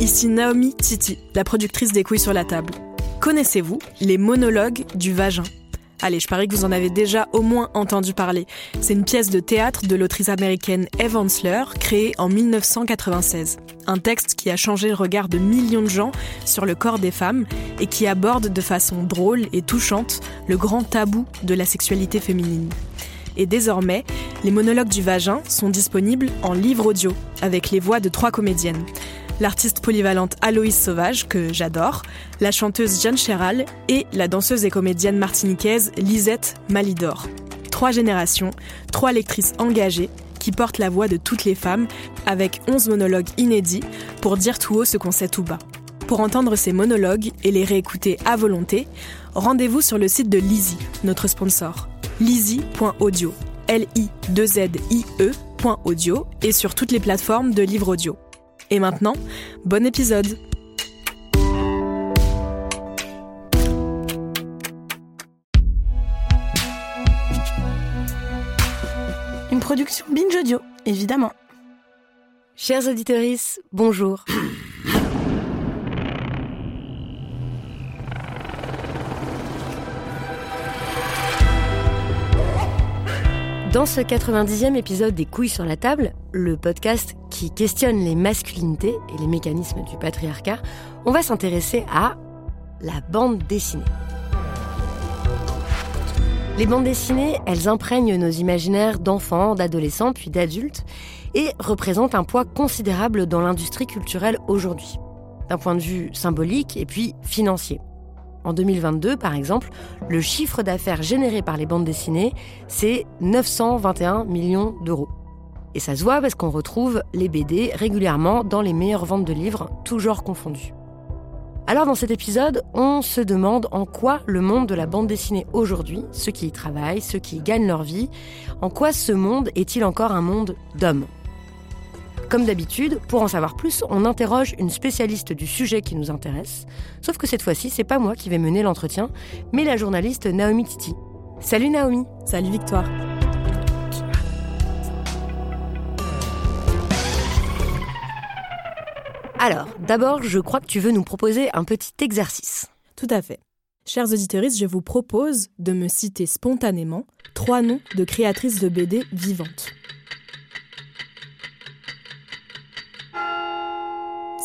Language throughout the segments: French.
ici Naomi Titi, la productrice des couilles sur la table. Connaissez-vous les monologues du vagin? Allez, je parie que vous en avez déjà au moins entendu parler. C'est une pièce de théâtre de l'autrice américaine Eve Ensler, créée en 1996. Un texte qui a changé le regard de millions de gens sur le corps des femmes et qui aborde de façon drôle et touchante le grand tabou de la sexualité féminine. Et désormais, les monologues du vagin sont disponibles en livre audio, avec les voix de trois comédiennes l'artiste polyvalente Aloïs Sauvage, que j'adore, la chanteuse Jeanne Chéral et la danseuse et comédienne martiniquaise Lisette Malidor. Trois générations, trois lectrices engagées qui portent la voix de toutes les femmes avec 11 monologues inédits pour dire tout haut ce qu'on sait tout bas. Pour entendre ces monologues et les réécouter à volonté, rendez-vous sur le site de Lizzie, notre sponsor. Lizzie.audio. L-I-2-Z-I-E.audio et sur toutes les plateformes de livres audio. Et maintenant, bon épisode Une production Binge Audio, évidemment. Chers auditeurs, bonjour. Dans ce 90e épisode des Couilles sur la table, le podcast qui questionne les masculinités et les mécanismes du patriarcat, on va s'intéresser à la bande dessinée. Les bandes dessinées, elles imprègnent nos imaginaires d'enfants, d'adolescents, puis d'adultes, et représentent un poids considérable dans l'industrie culturelle aujourd'hui, d'un point de vue symbolique et puis financier. En 2022, par exemple, le chiffre d'affaires généré par les bandes dessinées, c'est 921 millions d'euros. Et ça se voit parce qu'on retrouve les BD régulièrement dans les meilleures ventes de livres, toujours confondus. Alors dans cet épisode, on se demande en quoi le monde de la bande dessinée aujourd'hui, ceux qui y travaillent, ceux qui y gagnent leur vie, en quoi ce monde est-il encore un monde d'hommes? Comme d'habitude, pour en savoir plus, on interroge une spécialiste du sujet qui nous intéresse. Sauf que cette fois-ci, c'est pas moi qui vais mener l'entretien, mais la journaliste Naomi Titi. Salut Naomi. Salut Victoire. Alors, d'abord, je crois que tu veux nous proposer un petit exercice. Tout à fait. Chers auditeurs, je vous propose de me citer spontanément trois noms de créatrices de BD vivantes.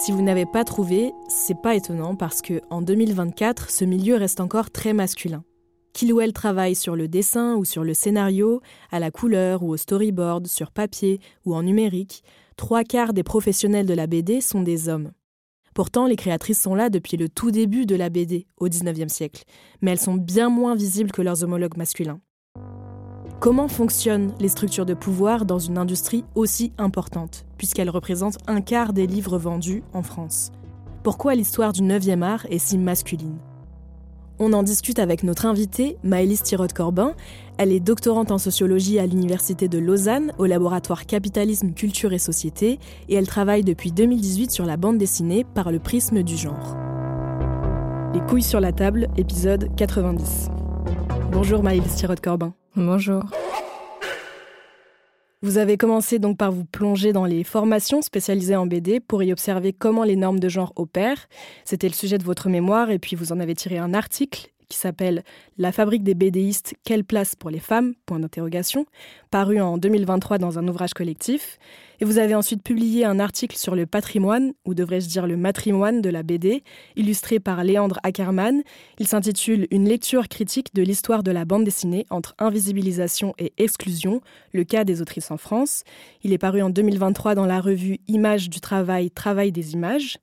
Si vous n'avez pas trouvé, c'est pas étonnant parce que en 2024, ce milieu reste encore très masculin. Qu'il ou elle travaille sur le dessin ou sur le scénario, à la couleur ou au storyboard, sur papier ou en numérique, trois quarts des professionnels de la BD sont des hommes. Pourtant, les créatrices sont là depuis le tout début de la BD, au XIXe siècle, mais elles sont bien moins visibles que leurs homologues masculins. Comment fonctionnent les structures de pouvoir dans une industrie aussi importante, puisqu'elle représente un quart des livres vendus en France Pourquoi l'histoire du 9e art est si masculine? On en discute avec notre invitée, Maëlys Tirode-Corbin. Elle est doctorante en sociologie à l'Université de Lausanne, au laboratoire Capitalisme, Culture et Société, et elle travaille depuis 2018 sur la bande dessinée par le prisme du genre. Les couilles sur la table, épisode 90. Bonjour Maëlys Tirode-Corbin. Bonjour. Vous avez commencé donc par vous plonger dans les formations spécialisées en BD pour y observer comment les normes de genre opèrent. C'était le sujet de votre mémoire et puis vous en avez tiré un article qui s'appelle La fabrique des BDistes, quelle place pour les femmes? Point d'interrogation, paru en 2023 dans un ouvrage collectif. Et vous avez ensuite publié un article sur le patrimoine, ou devrais-je dire le matrimoine de la BD, illustré par Léandre Ackermann. Il s'intitule Une lecture critique de l'histoire de la bande dessinée entre invisibilisation et exclusion, le cas des autrices en France. Il est paru en 2023 dans la revue Images du travail, Travail des images.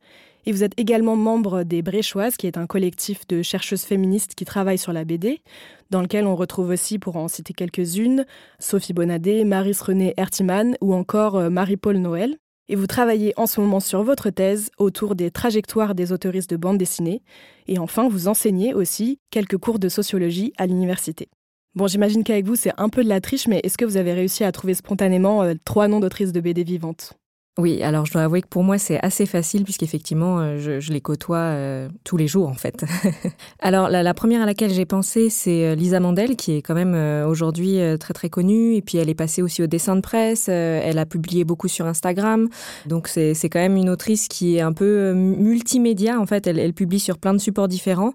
Et vous êtes également membre des Bréchoises, qui est un collectif de chercheuses féministes qui travaillent sur la BD, dans lequel on retrouve aussi, pour en citer quelques-unes, Sophie Bonadé, Maris René Hertiman ou encore euh, Marie-Paul Noël. Et vous travaillez en ce moment sur votre thèse autour des trajectoires des autoristes de bande dessinée. Et enfin, vous enseignez aussi quelques cours de sociologie à l'université. Bon, j'imagine qu'avec vous, c'est un peu de la triche, mais est-ce que vous avez réussi à trouver spontanément euh, trois noms d'autrices de BD vivantes? Oui, alors je dois avouer que pour moi c'est assez facile puisqu'effectivement euh, je, je les côtoie euh, tous les jours en fait. alors la, première à laquelle j'ai pensé c'est euh, Lisa Mandel qui est quand même aujourd'hui très très connue et puis elle est passée aussi au dessin de presse, elle a publié beaucoup sur Instagram donc c'est quand même une autrice qui est un peu multimédia en fait, elle, publie sur plein de supports différents.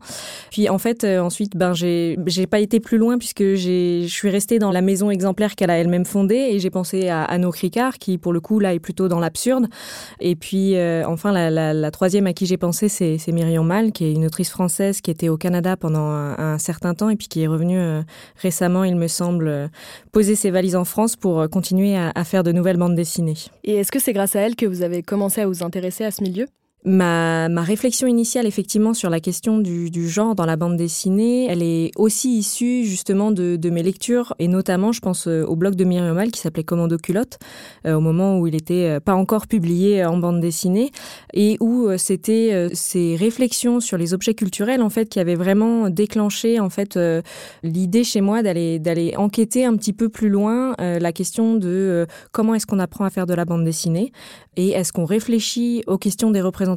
Puis en fait ensuite ben j'ai pas été plus loin puisque je suis restée dans la maison exemplaire qu'elle a elle-même fondée et j'ai pensé à Anno Cricard qui pour le coup là est plutôt dans la absurde. Et puis, euh, enfin, la, troisième à qui j'ai pensé, c'est Myriam Mal, qui est une autrice française qui était au Canada pendant un, certain temps et puis qui est revenue euh, récemment, il me semble, euh, poser ses valises en France pour continuer à faire de nouvelles bandes dessinées. Et est-ce que c'est grâce à elle que vous avez commencé à vous intéresser à ce milieu? Ma, ma, réflexion initiale, effectivement, sur la question du, du, genre dans la bande dessinée, elle est aussi issue justement de, de mes lectures, et notamment, je pense euh, au blog de Myriam Mal qui s'appelait Commando culotte, euh, au moment où il était euh, pas encore publié en bande dessinée, et où c'était ces réflexions sur les objets culturels, en fait, qui avaient vraiment déclenché, en fait, l'idée chez moi d'aller d'aller enquêter un petit peu plus loin la question de comment est-ce qu'on apprend à faire de la bande dessinée, et est-ce qu'on réfléchit aux questions des représentations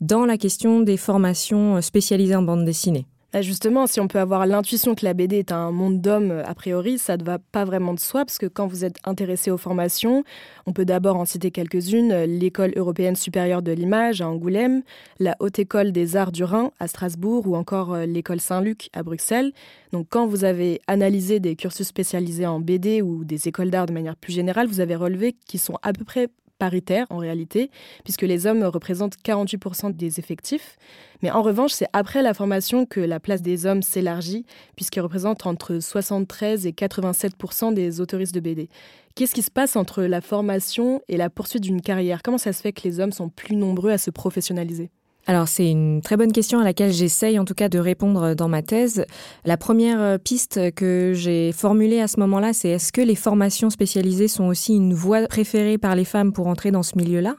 dans la question des formations spécialisées en bande dessinée. Bah, justement, si on peut avoir l'intuition que la BD est un monde d'hommes, a priori, ça ne va pas vraiment de soi, parce que quand vous êtes intéressé aux formations, on peut d'abord en citer quelques-unes, l'École européenne supérieure de l'image à Angoulême, la Haute École des Arts du Rhin à Strasbourg ou encore euh, l'École Saint-Luc à Bruxelles. Donc quand vous avez analysé des cursus spécialisés en BD ou des écoles d'art de manière plus générale, vous avez relevé qu'ils sont à peu près paritaire en réalité, puisque les hommes représentent 48% des effectifs. Mais en revanche, c'est après la formation que la place des hommes s'élargit, puisqu'ils représentent entre 73 et 87% des autoristes de BD. Qu'est-ce qui se passe entre la formation et la poursuite d'une carrière? Comment ça se fait que les hommes sont plus nombreux à se professionnaliser? Alors c'est une très bonne question à laquelle j'essaye en tout cas de répondre dans ma thèse. La première euh, piste que j'ai formulée à ce moment-là, c'est est-ce que les formations spécialisées sont aussi une voie préférée par les femmes pour entrer dans ce milieu-là?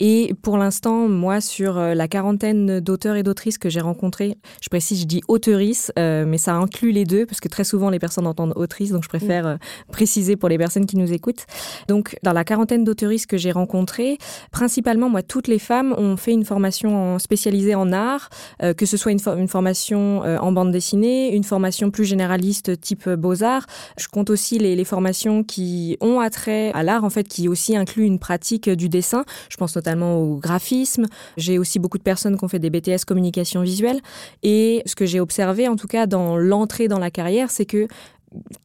Et pour l'instant, moi, sur euh, la quarantaine d'auteurs et d'autrices que j'ai rencontrés, je précise, je dis auteurices, euh, mais ça inclut les deux parce que très souvent les personnes entendent autrice, donc je préfère préciser pour les personnes qui nous écoutent. Donc dans la quarantaine d'auteuristes que j'ai rencontrées, principalement, moi, toutes les femmes ont fait une formation en spécialisée en art, euh, que ce soit une, formation euh, en bande dessinée, une formation plus généraliste type euh, beaux-arts. Je compte aussi les, les, formations qui ont attrait à l'art, en fait, qui aussi incluent une pratique du dessin. Je pense notamment au graphisme. J'ai aussi beaucoup de personnes qui ont fait des BTS communication visuelle. Et ce que j'ai observé, en tout cas, dans l'entrée dans la carrière, c'est que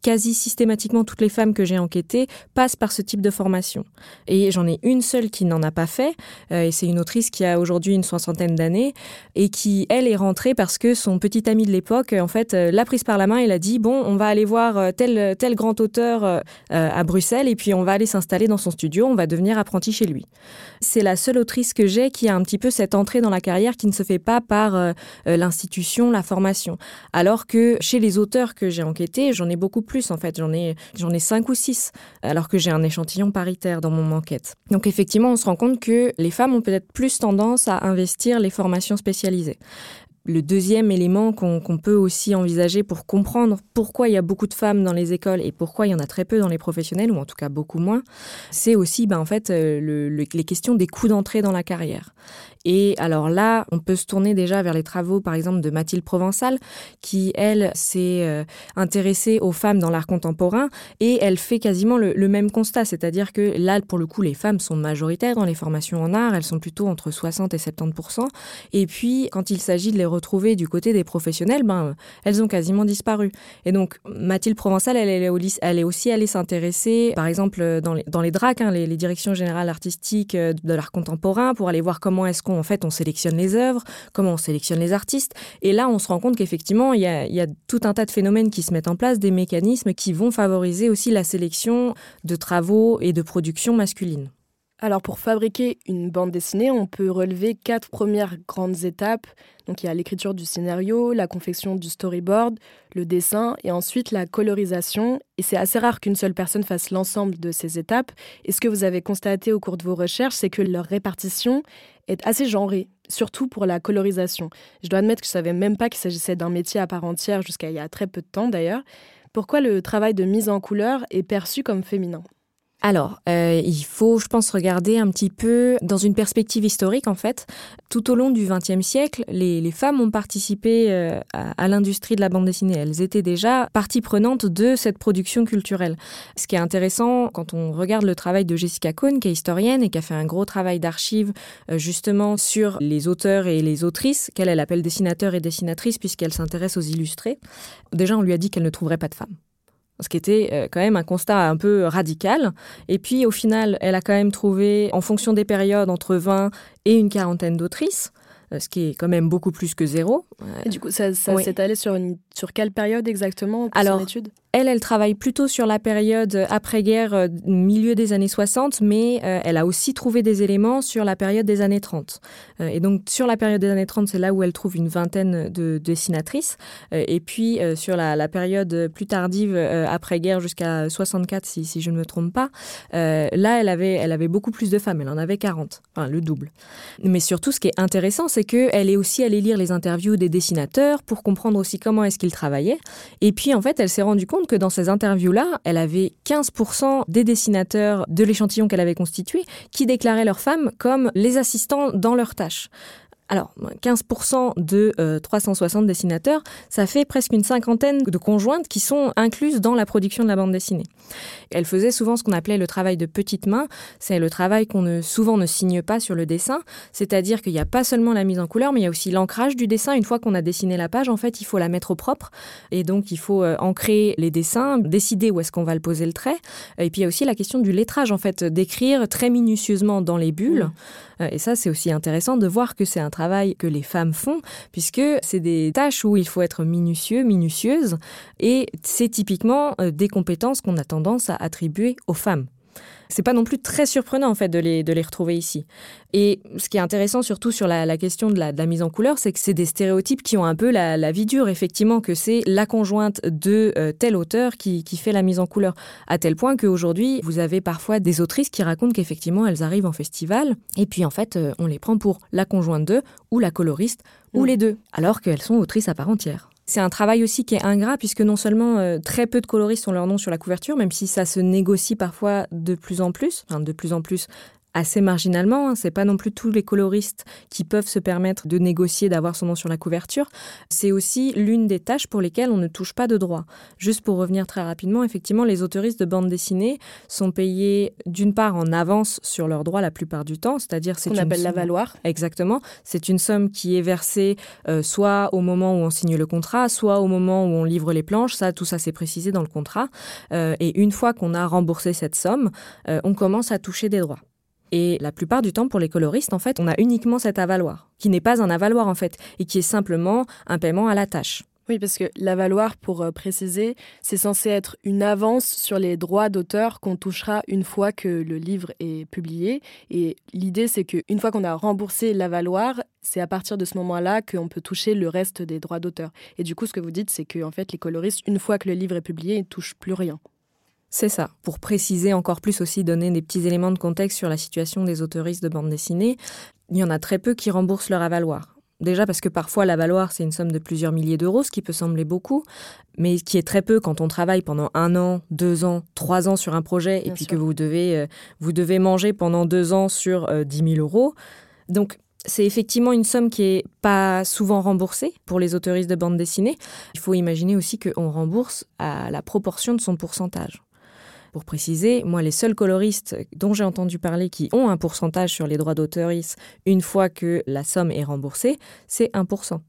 quasi systématiquement toutes les femmes que j'ai enquêtées passent par ce type de formation. Et j'en ai une seule qui n'en a pas fait, euh, et c'est une autrice qui a aujourd'hui une soixantaine d'années, et qui, elle, est rentrée parce que son petit ami de l'époque, en fait, euh, l'a prise par la main et l'a dit, bon, on va aller voir euh, tel, tel grand auteur à Bruxelles, et puis on va aller s'installer dans son studio, on va devenir apprenti chez lui. C'est la seule autrice que j'ai qui a un petit peu cette entrée dans la carrière qui ne se fait pas par l'institution, la formation. Alors que chez les auteurs que j'ai enquêtés, j'en ai beaucoup plus en fait. J'en ai, j'en ai cinq ou six, alors que j'ai un échantillon paritaire dans mon enquête. Donc effectivement, on se rend compte que les femmes ont peut-être plus tendance à investir les formations spécialisées. Le deuxième élément qu'on peut aussi envisager pour comprendre pourquoi il y a beaucoup de femmes dans les écoles et pourquoi il y en a très peu dans les professionnels, ou en tout cas beaucoup moins, c'est aussi ben, en fait, euh, le, les questions des coûts d'entrée dans la carrière. Et alors là, on peut se tourner déjà vers les travaux, par exemple, de Mathilde Provençal, qui, elle, s'est euh, intéressée aux femmes dans l'art contemporain, et elle fait quasiment le, même constat, c'est-à-dire que là, pour le coup, les femmes sont majoritaires dans les formations en art, elles sont plutôt entre 60 et 70% et puis, quand il s'agit de les retrouver du côté des professionnels, ben, elles ont quasiment disparu. Et donc, Mathilde Provençal, elle, est aussi allée s'intéresser, par exemple, dans les, dans les DRAC, hein, les, directions générales artistiques euh, de l'art contemporain, pour aller voir comment est-ce qu'on fait on sélectionne les œuvres, comment on sélectionne les artistes. Et là, on se rend compte qu'effectivement, il y a, il y a tout un tas de phénomènes qui se mettent en place, des mécanismes qui vont favoriser aussi la sélection de travaux et de productions masculines. Alors pour fabriquer une bande dessinée, on peut relever quatre premières grandes étapes. Donc il y a l'écriture du scénario, la confection du storyboard, le dessin et ensuite la colorisation. Et c'est assez rare qu'une seule personne fasse l'ensemble de ces étapes. Et ce que vous avez constaté au cours de vos recherches, c'est que leur répartition est assez genrée, surtout pour la colorisation. Je dois admettre que je ne savais même pas qu'il s'agissait d'un métier à part entière jusqu'à il y a très peu de temps d'ailleurs. Pourquoi le travail de mise en couleur est perçu comme féminin? Alors, euh, il faut, je pense, regarder un petit peu dans une perspective historique, en fait. Tout au long du XXe siècle, les, femmes ont participé euh, à, l'industrie de la bande dessinée. Elles étaient déjà partie prenante de cette production culturelle. Ce qui est intéressant, quand on regarde le travail de Jessica Cohn, qui est historienne et qui a fait un gros travail d'archives, euh, justement, sur les auteurs et les autrices, qu'elle elle appelle dessinateurs et dessinatrices, puisqu'elle s'intéresse aux illustrés. Déjà, on lui a dit qu'elle ne trouverait pas de femmes ce qui était euh, quand même un constat un peu radical. Et puis au final, elle a quand même trouvé, en fonction des périodes, entre 20 et une quarantaine d'autrices. Euh, ce qui est quand même beaucoup plus que zéro. Et du coup, ça, s'est allé sur, une, sur quelle période exactement pour Alors, son étude? elle, elle travaille plutôt sur la période après-guerre, euh, milieu des années 60, mais euh, elle a aussi trouvé des éléments sur la période des années 30. et donc, sur la période des années 30, c'est là où elle trouve une vingtaine de dessinatrices. et puis, sur la, période plus tardive, après-guerre, jusqu'à 64, si, si, je ne me trompe pas, là, elle avait, elle avait beaucoup plus de femmes. Elle en avait 40, enfin, le double. Mais surtout, ce qui est intéressant, c'est qu'elle est aussi allée lire les interviews des dessinateurs pour comprendre aussi comment est-ce qu'ils travaillaient. Et puis, en fait, elle s'est rendue compte que dans ces interviews-là, elle avait 15% des dessinateurs de l'échantillon qu'elle avait constitué qui déclaraient leurs femmes comme les assistants dans leurs tâches. Alors, 15% de 360 euh, dessinateurs, ça fait presque une cinquantaine de conjointes qui sont incluses dans la production de la bande dessinée. Elle faisait souvent ce qu'on appelait le travail de petite main. C'est le travail qu'on ne, souvent ne signe pas sur le dessin. C'est-à-dire qu'il n'y a pas seulement la mise en couleur, mais il y a aussi l'ancrage du dessin. Une fois qu'on a dessiné la page, en fait, il faut la mettre au propre. Et donc, il faut euh, ancrer les dessins, décider où est-ce qu'on va le poser le trait. Et puis, il y a aussi la question du lettrage, en fait, d'écrire très minutieusement dans les bulles. Euh, et ça, c'est aussi intéressant de voir que c'est un travail que les femmes font, puisque c'est des tâches où il faut être minutieux, minutieuse. Et c'est typiquement euh, des compétences qu'on a tendance à attribuer aux femmes. C'est pas non plus très surprenant en fait de les, de les retrouver ici. Et ce qui est intéressant surtout sur la, question de la, mise en couleur, c'est que c'est des stéréotypes qui ont un peu la, vie dure, effectivement, que c'est la conjointe de euh, tel auteur qui, qui, fait la mise en couleur. À tel point qu'aujourd'hui, vous avez parfois des autrices qui racontent qu'effectivement, elles arrivent en festival, et puis en fait, euh, on les prend pour la conjointe d'eux, ou la coloriste, ou mm. les deux, alors qu'elles sont autrices à part entière. C'est un travail aussi qui est ingrat puisque non seulement euh, très peu de coloristes ont leur nom sur la couverture, même si ça se négocie parfois de plus en plus, enfin de plus en plus assez marginalement. Hein. C'est pas non plus tous les coloristes qui peuvent se permettre de négocier d'avoir son nom sur la couverture. C'est aussi l'une des tâches pour lesquelles on ne touche pas de droit. Juste pour revenir très rapidement, effectivement, les autoristes de bande dessinée sont payés d'une part en avance sur leurs droits la plupart du temps, c'est-à-dire c'est on appelle la valoir. Exactement, c'est une somme qui est versée euh, soit au moment où on signe le contrat, soit au moment où on livre les planches. Ça, tout ça, c'est précisé dans le contrat. Euh, et une fois qu'on a remboursé cette somme, euh, on commence à toucher des droits. Et la plupart du temps, pour les coloristes, en fait, on a uniquement cet avaloir, qui n'est pas un avaloir, en fait, et qui est simplement un paiement à la tâche. Oui, parce que l'avaloir, pour euh, préciser, c'est censé être une avance sur les droits d'auteur qu'on touchera une fois que le livre est publié. Et l'idée, c'est qu'une fois qu'on a remboursé l'avaloir, c'est à partir de ce moment-là qu'on peut toucher le reste des droits d'auteur. Et du coup, ce que vous dites, c'est que en fait, les coloristes, une fois que le livre est publié, ils ne touchent plus rien. C'est ça. Pour préciser encore plus aussi, donner des petits éléments de contexte sur la situation des autoristes de bande dessinée, il y en a très peu qui remboursent leur avaloir. Déjà parce que parfois l'avaloir, c'est une somme de plusieurs milliers d'euros, ce qui peut sembler beaucoup, mais qui est très peu quand on travaille pendant un an, deux ans, trois ans sur un projet, et puis que vous devez, euh, vous devez manger pendant deux ans sur 10 euh, 000 euros. Donc C'est effectivement une somme qui est pas souvent remboursée pour les autoristes de bande dessinée. Il faut imaginer aussi qu'on rembourse à la proportion de son pourcentage. Pour préciser, moi, les seuls coloristes dont j'ai entendu parler qui ont un pourcentage sur les droits d'auteurisme une fois que la somme est remboursée, c'est 1%.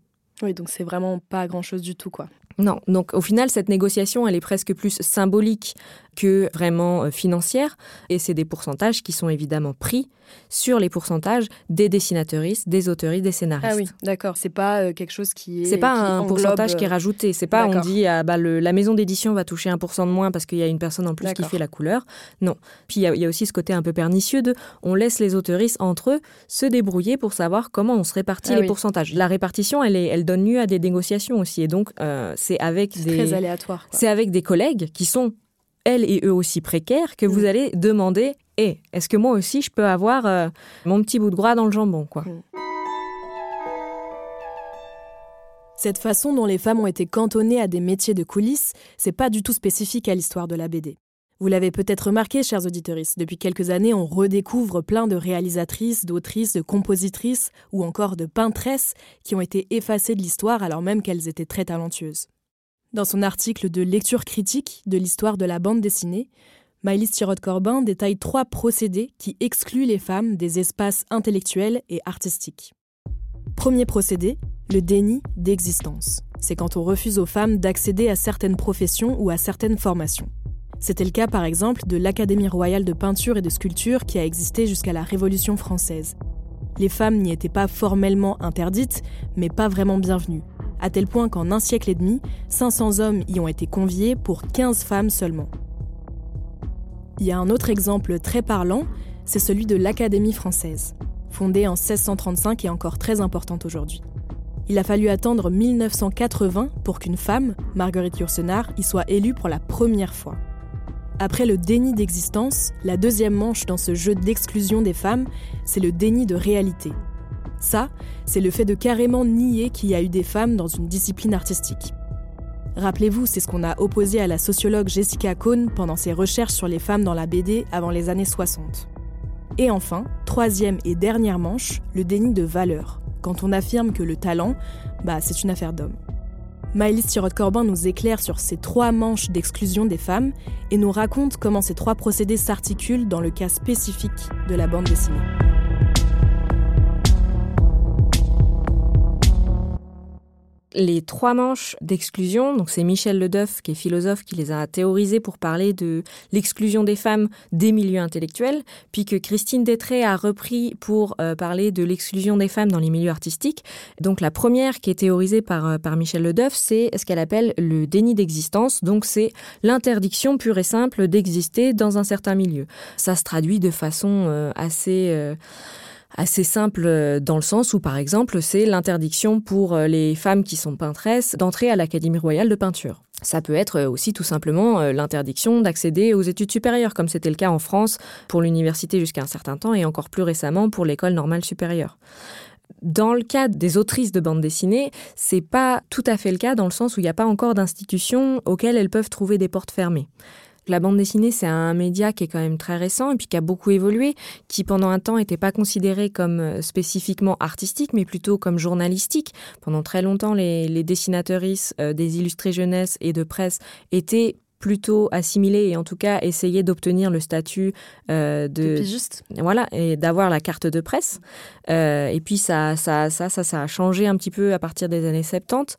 Oui, donc c'est vraiment pas grand-chose du tout, quoi. Non, donc au final, cette négociation, elle est presque plus symbolique que vraiment euh, financière, et c'est des pourcentages qui sont évidemment pris sur les pourcentages des dessinateuristes, des auteuristes, des scénaristes. Ah oui, d'accord. C'est pas euh, quelque chose qui est. C'est pas un pourcentage qui est euh, rajouté. C'est pas on dit ah, bah, le, la maison d'édition va toucher 1% de moins parce qu'il y a une personne en plus qui fait la couleur. Non. Puis il y, y, a aussi ce côté un peu pernicieux de on laisse les auteuristes entre eux se débrouiller pour savoir comment on se répartit ah les oui. pourcentages. La répartition, elle, est, elle donne lieu à des négociations aussi. Et donc, euh, c'est avec des. très aléatoire. C'est avec des collègues qui sont elles et eux aussi précaires que vous Mm. allez demander et est-ce que moi aussi je peux avoir euh, mon petit bout de gras dans le jambon quoi? Mm. Cette façon dont les femmes ont été cantonnées à des métiers de coulisses, c'est pas du tout spécifique à l'histoire de la BD. Vous l'avez peut-être remarqué, chers auditeurs, depuis quelques années, on redécouvre plein de réalisatrices, d'autrices, de compositrices ou encore de peintresses qui ont été effacées de l'histoire alors même qu'elles étaient très talentueuses. Dans son article de lecture critique de l'histoire de la bande dessinée, Maëlys Tirotte-Corbin détaille trois procédés qui excluent les femmes des espaces intellectuels et artistiques. Premier procédé, le déni d'existence. C'est quand on refuse aux femmes d'accéder à certaines professions ou à certaines formations. C'était le cas par exemple de l'Académie royale de peinture et de sculpture qui a existé jusqu'à la Révolution française. Les femmes n'y étaient pas formellement interdites, mais pas vraiment bienvenues, à tel point qu'en un siècle et demi, 500 hommes y ont été conviés pour 15 femmes seulement. Il y a un autre exemple très parlant, c'est celui de l'Académie française, fondée en 1635 et encore très importante aujourd'hui. Il a fallu attendre 1980 pour qu'une femme, Marguerite Yourcenar, y soit élue pour la première fois. Après le déni d'existence, la deuxième manche dans ce jeu d'exclusion des femmes, c'est le déni de réalité. Ça, c'est le fait de carrément nier qu'il y a eu des femmes dans une discipline artistique. Rappelez-vous, c'est ce qu'on a opposé à la sociologue Jessica Cohn pendant ses recherches sur les femmes dans la BD avant les années 60. Et enfin, troisième et dernière manche, le déni de valeur, quand on affirme que le talent, bah, c'est une affaire d'homme. Maëlys Tirotte-Corbin nous éclaire sur ces trois manches d'exclusion des femmes et nous raconte comment ces trois procédés s'articulent dans le cas spécifique de la bande dessinée. Les trois manches d'exclusion, donc c'est Michel Ledeuf, qui est philosophe, qui les a théorisées pour parler de l'exclusion des femmes des milieux intellectuels, puis que Christine Détré a repris pour euh, parler de l'exclusion des femmes dans les milieux artistiques. Donc la première qui est théorisée par, euh, par Michel Ledeuf, c'est ce qu'elle appelle le déni d'existence, donc c'est l'interdiction pure et simple d'exister dans un certain milieu. Ça se traduit de façon euh, assez... assez simple euh, dans le sens où, par exemple, c'est l'interdiction pour euh, les femmes qui sont peintresses d'entrer à l'Académie royale de peinture. Ça peut être euh, aussi tout simplement l'interdiction d'accéder aux études supérieures, comme c'était le cas en France pour l'université jusqu'à un certain temps et encore plus récemment pour l'école normale supérieure. Dans le cas des autrices de bande dessinée, c'est pas tout à fait le cas dans le sens où il n'y a pas encore d'institutions auxquelles elles peuvent trouver des portes fermées. La bande dessinée, c'est un média qui est quand même très récent et puis qui a beaucoup évolué, qui pendant un temps n'était pas considéré comme euh, spécifiquement artistique, mais plutôt comme journalistique. Pendant très longtemps, les, les euh, des illustrés jeunesse et de presse étaient plutôt assimilés et en tout cas essayer d'obtenir le statut euh, de juste. voilà et d'avoir la carte de presse. Euh, et puis ça ça, ça ça ça a changé un petit peu à partir des années 70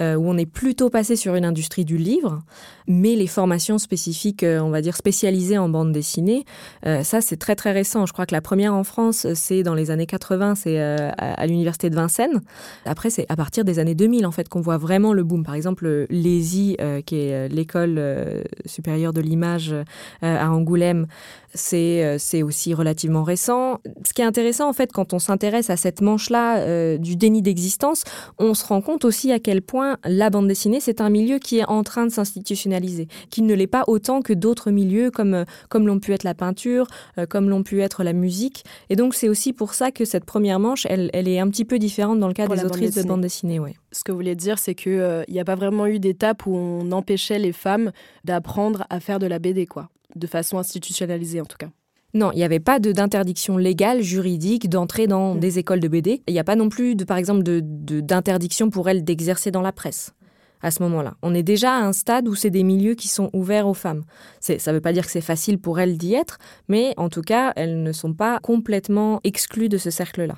euh, où on est plutôt passé sur une industrie du livre mais les formations spécifiques euh, on va dire spécialisées en bande dessinée ça c'est très très récent. Je crois que la première en France c'est dans les années 80 c'est à, à l'université de Vincennes. Après c'est à partir des années 2000 en fait qu'on voit vraiment le boom. Par exemple l'ESI qui est l'école euh, supérieure de l'image euh, à Angoulême c'est euh, c'est aussi relativement récent. Ce qui est intéressant, en fait, quand on s'intéresse à cette manche-là euh, du déni d'existence, on se rend compte aussi à quel point la bande dessinée, c'est un milieu qui est en train de s'institutionnaliser, qu'il ne l'est pas autant que d'autres milieux comme, euh, comme l'ont pu être la peinture, euh, comme l'ont pu être la musique. Et donc, c'est aussi pour ça que cette première manche, elle, elle est un petit peu différente dans le cas Pour des bande autrices de bande dessinée. Ouais. Ce que vous voulez dire, c'est qu'il n'y a pas vraiment eu d'étape où on empêchait les femmes d'apprendre à faire de la BD, quoi. De façon institutionnalisée, en tout cas. Non, il n'y avait pas d'interdiction légale, juridique, d'entrer dans mm. des écoles de BD. Il n'y a pas non plus, de, par exemple, d'interdiction de, pour elle d'exercer dans la presse à ce moment-là. On est déjà à un stade où c'est des milieux qui sont ouverts aux femmes. Ça ne veut pas dire que c'est facile pour elles d'y être, mais en tout cas, elles ne sont pas complètement exclues de ce cercle-là.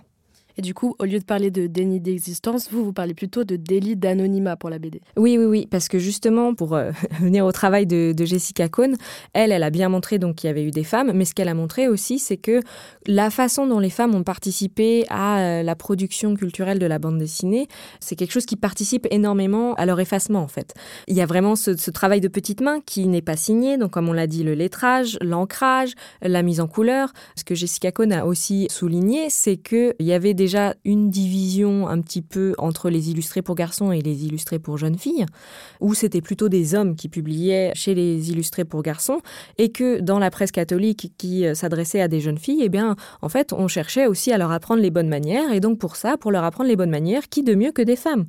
Et du coup, au lieu de parler de déni d'existence, vous, vous parlez plutôt de délit d'anonymat pour la BD. Oui, oui, oui, parce que justement, pour euh, venir au travail de, Jessica Cohn, elle, elle a bien montré donc qu'il y avait eu des femmes, mais ce qu'elle a montré aussi, c'est que la façon dont les femmes ont participé à euh, la production culturelle de la bande dessinée, c'est quelque chose qui participe énormément à leur effacement, en fait. Il y a vraiment ce, ce travail de petite main qui n'est pas signé, donc comme on l'a dit, le lettrage, l'ancrage, la mise en couleur. Ce que Jessica Cohn a aussi souligné, c'est qu'il y avait déjà une division un petit peu entre les illustrés pour garçons et les illustrés pour jeunes filles, où c'était plutôt des hommes qui publiaient chez les illustrés pour garçons, et que dans la presse catholique qui euh, s'adressait à des jeunes filles, eh bien, en fait, on cherchait aussi à leur apprendre les bonnes manières, et donc pour ça, pour leur apprendre les bonnes manières, qui de mieux que des femmes?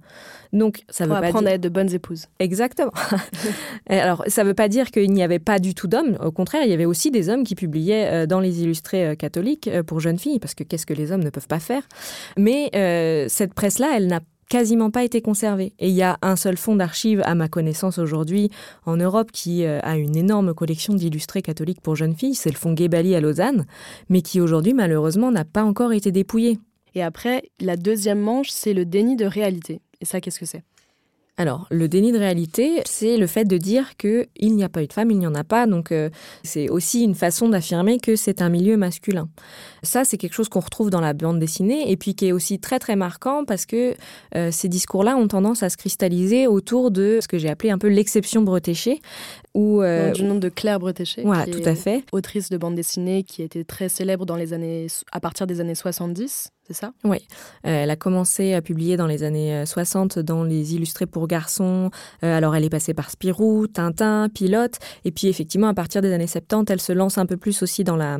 Donc, ça veut apprendre à être de bonnes épouses. Exactement. Alors, ça ne veut pas dire qu'il n'y avait pas du tout d'hommes. Au contraire, il y avait aussi des hommes qui publiaient euh, dans les illustrés euh, catholiques euh, pour jeunes filles, parce que qu'est-ce que les hommes ne peuvent pas faire? Mais cette presse-là, elle n'a quasiment pas été conservée. Et il y a un seul fonds d'archives, à ma connaissance aujourd'hui, en Europe, qui a une énorme collection d'illustrés catholiques pour jeunes filles. C'est le fonds Gebali à Lausanne, mais qui aujourd'hui, malheureusement, n'a pas encore été dépouillé. Et après, la deuxième manche, c'est le déni de réalité. Et ça, qu'est-ce que c'est? Alors, le déni de réalité, c'est le fait de dire qu'il n'y a pas eu de femme, il n'y en a pas. Donc, euh, c'est aussi une façon d'affirmer que c'est un milieu masculin. Ça, c'est quelque chose qu'on retrouve dans la bande dessinée et puis qui est aussi très, très marquant parce que euh, ces discours-là ont tendance à se cristalliser autour de ce que j'ai appelé un peu l'exception bretéchée. Ou, euh, du nom de Claire Bretéché, voilà, tout à fait. autrice de bande dessinée qui été très célèbre dans les années, à partir des années 70 ça? Oui. Euh, elle a commencé à publier dans les années 60 euh, dans les illustrés pour garçons. Euh, alors, elle est passée par Spirou, Tintin, Pilote. Et puis, effectivement, à partir des années 70, elle se lance un peu plus aussi dans la,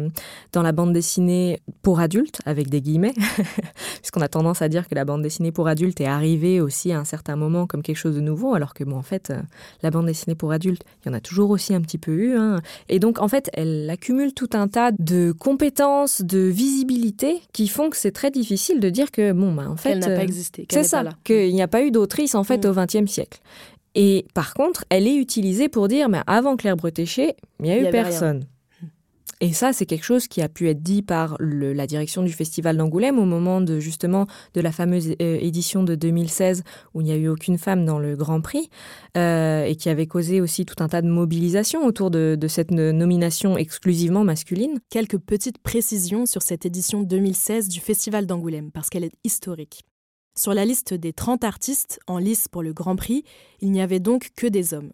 dans la bande dessinée pour adultes, avec des guillemets, puisqu'on a tendance à dire que la bande dessinée pour adultes est arrivée aussi à un certain moment comme quelque chose de nouveau, alors que, bon, en fait, la bande dessinée pour adultes, il y en a toujours aussi un petit peu eu. Hein. Et donc, en fait, elle accumule tout un tas de compétences, de visibilité qui font que c'est très difficile de dire que, bon, bah, en fait. Elle n'a pas euh, existé. C'est ça, qu'il n'y a pas eu d'autrice, en fait, mm. au XXe siècle. Et par contre, elle est utilisée pour dire, mais avant Claire Bretéché, il n'y a eu personne. Et ça, c'est quelque chose qui a pu être dit par la direction du Festival d'Angoulême au moment de justement de la fameuse édition de 2016 où il n'y a eu aucune femme dans le Grand Prix euh, et qui avait causé aussi tout un tas de mobilisations autour de, de cette nomination exclusivement masculine. Quelques petites précisions sur cette édition 2016 du Festival d'Angoulême parce qu'elle est historique. Sur la liste des 30 artistes en lice pour le Grand Prix, il n'y avait donc que des hommes.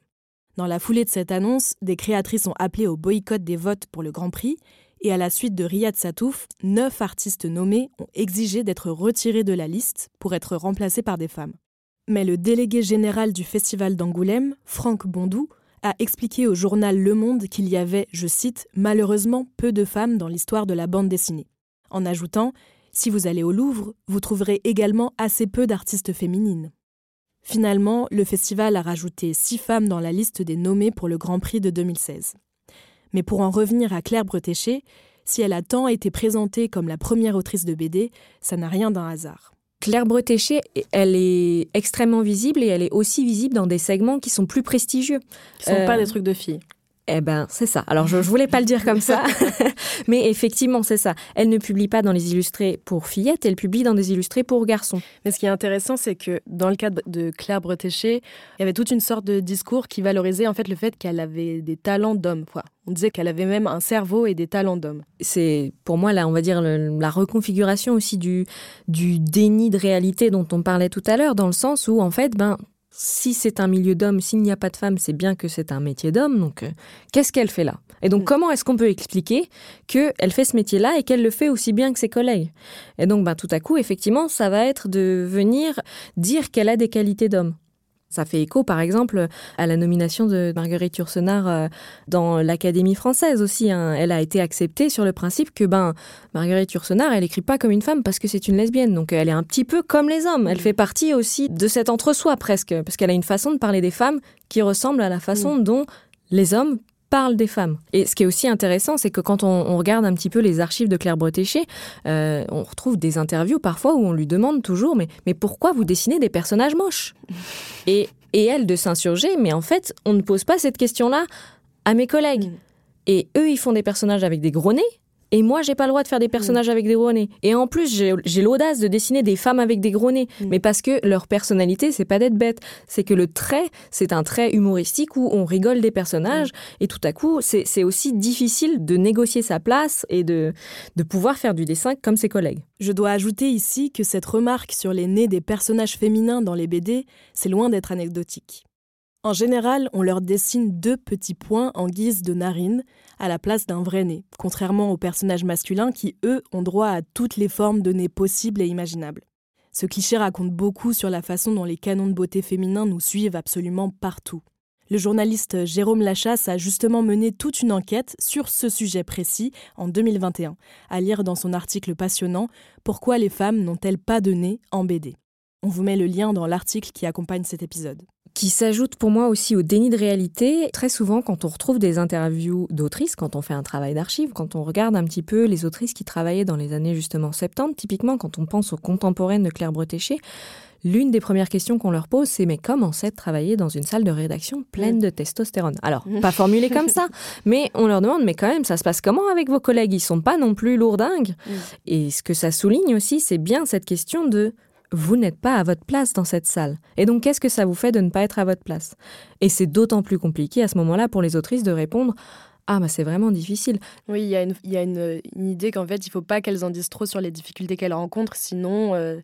Dans la foulée de cette annonce, des créatrices ont appelé au boycott des votes pour le Grand Prix, et à la suite de Riyad Satouf, neuf artistes nommés ont exigé d'être retirés de la liste pour être remplacés par des femmes. Mais le délégué général du Festival d'Angoulême, Franck Bondou, a expliqué au journal Le Monde qu'il y avait, je cite, malheureusement peu de femmes dans l'histoire de la bande dessinée. En ajoutant Si vous allez au Louvre, vous trouverez également assez peu d'artistes féminines. Finalement, le festival a rajouté six femmes dans la liste des nommées pour le Grand Prix de 2016. Mais pour en revenir à Claire Bretéché, si elle a tant été présentée comme la première autrice de BD, ça n'a rien d'un hasard. Claire Bretéché, elle est extrêmement visible et elle est aussi visible dans des segments qui sont plus prestigieux. Qui ne sont pas euh, des trucs de filles. Eh ben, c'est ça. Alors, je, ne voulais pas le dire comme ça, mais effectivement, c'est ça. Elle ne publie pas dans les illustrés pour fillettes, elle publie dans des illustrés pour garçons. Mais ce qui est intéressant, c'est que dans le cas de Claire Bretéché, il y avait toute une sorte de discours qui valorisait en fait le fait qu'elle avait des talents d'homme. On disait qu'elle avait même un cerveau et des talents d'homme. C'est pour moi là, on va dire la reconfiguration aussi du du déni de réalité dont on parlait tout à l'heure, dans le sens où en fait, ben si c'est un milieu d'hommes, s'il n'y a pas de femmes, c'est bien que c'est un métier d'homme. Donc, euh, qu'est-ce qu'elle fait là? Et donc, mm. comment est-ce qu'on peut expliquer qu'elle fait ce métier-là et qu'elle le fait aussi bien que ses collègues? Et donc, ben, tout à coup, effectivement, ça va être de venir dire qu'elle a des qualités d'homme. Ça fait écho, par exemple, à la nomination de Marguerite Yourcenar euh, dans l'Académie française aussi. Hein. Elle a été acceptée sur le principe que ben, Marguerite Yourcenar, elle écrit pas comme une femme parce que c'est une lesbienne. Donc elle est un petit peu comme les hommes. Elle fait partie aussi de cet entre-soi presque, parce qu'elle a une façon de parler des femmes qui ressemble à la façon dont les hommes parle des femmes. Et ce qui est aussi intéressant, c'est que quand on, regarde un petit peu les archives de Claire Bretéché, euh, on retrouve des interviews parfois où on lui demande toujours mais, mais pourquoi vous dessinez des personnages moches? Et, et elle de s'insurger, mais en fait, on ne pose pas cette question-là à mes collègues. Mm. Et eux, ils font des personnages avec des gros nez, et moi, j'ai pas le droit de faire des personnages mm. avec des gros nez. Et en plus, j'ai l'audace de dessiner des femmes avec des gros nez. Mm. Mais parce que leur personnalité, c'est pas d'être bête. C'est que le trait, c'est un trait humoristique où on rigole des personnages. Mm. Et tout à coup, c'est aussi difficile de négocier sa place et de, de pouvoir faire du dessin comme ses collègues. Je dois ajouter ici que cette remarque sur les nez des personnages féminins dans les BD, c'est loin d'être anecdotique. En général, on leur dessine deux petits points en guise de narines à la place d'un vrai nez, contrairement aux personnages masculins qui, eux, ont droit à toutes les formes de nez possibles et imaginables. Ce cliché raconte beaucoup sur la façon dont les canons de beauté féminins nous suivent absolument partout. Le journaliste Jérôme Lachasse a justement mené toute une enquête sur ce sujet précis en 2021, à lire dans son article passionnant Pourquoi les femmes n'ont-elles pas de nez en BD On vous met le lien dans l'article qui accompagne cet épisode qui s'ajoute pour moi aussi au déni de réalité. Très souvent, quand on retrouve des interviews d'autrices, quand on fait un travail d'archives, quand on regarde un petit peu les autrices qui travaillaient dans les années justement 70, typiquement quand on pense aux contemporaines de Claire Bretéché, l'une des premières questions qu'on leur pose, c'est mais comment c'est de travailler dans une salle de rédaction pleine de testostérone? Alors, pas formulé comme ça, mais on leur demande mais quand même, ça se passe comment avec vos collègues? Ils sont pas non plus lourdingues. Et ce que ça souligne aussi, c'est bien cette question de vous n'êtes pas à votre place dans cette salle. Et donc, qu'est-ce que ça vous fait de ne pas être à votre place? Et c'est d'autant plus compliqué à ce moment-là pour les autrices de répondre ah, mais c'est vraiment difficile. Oui, il y a une, y a une, idée qu'en fait, il ne faut pas qu'elles en disent trop sur les difficultés qu'elles rencontrent, sinon euh,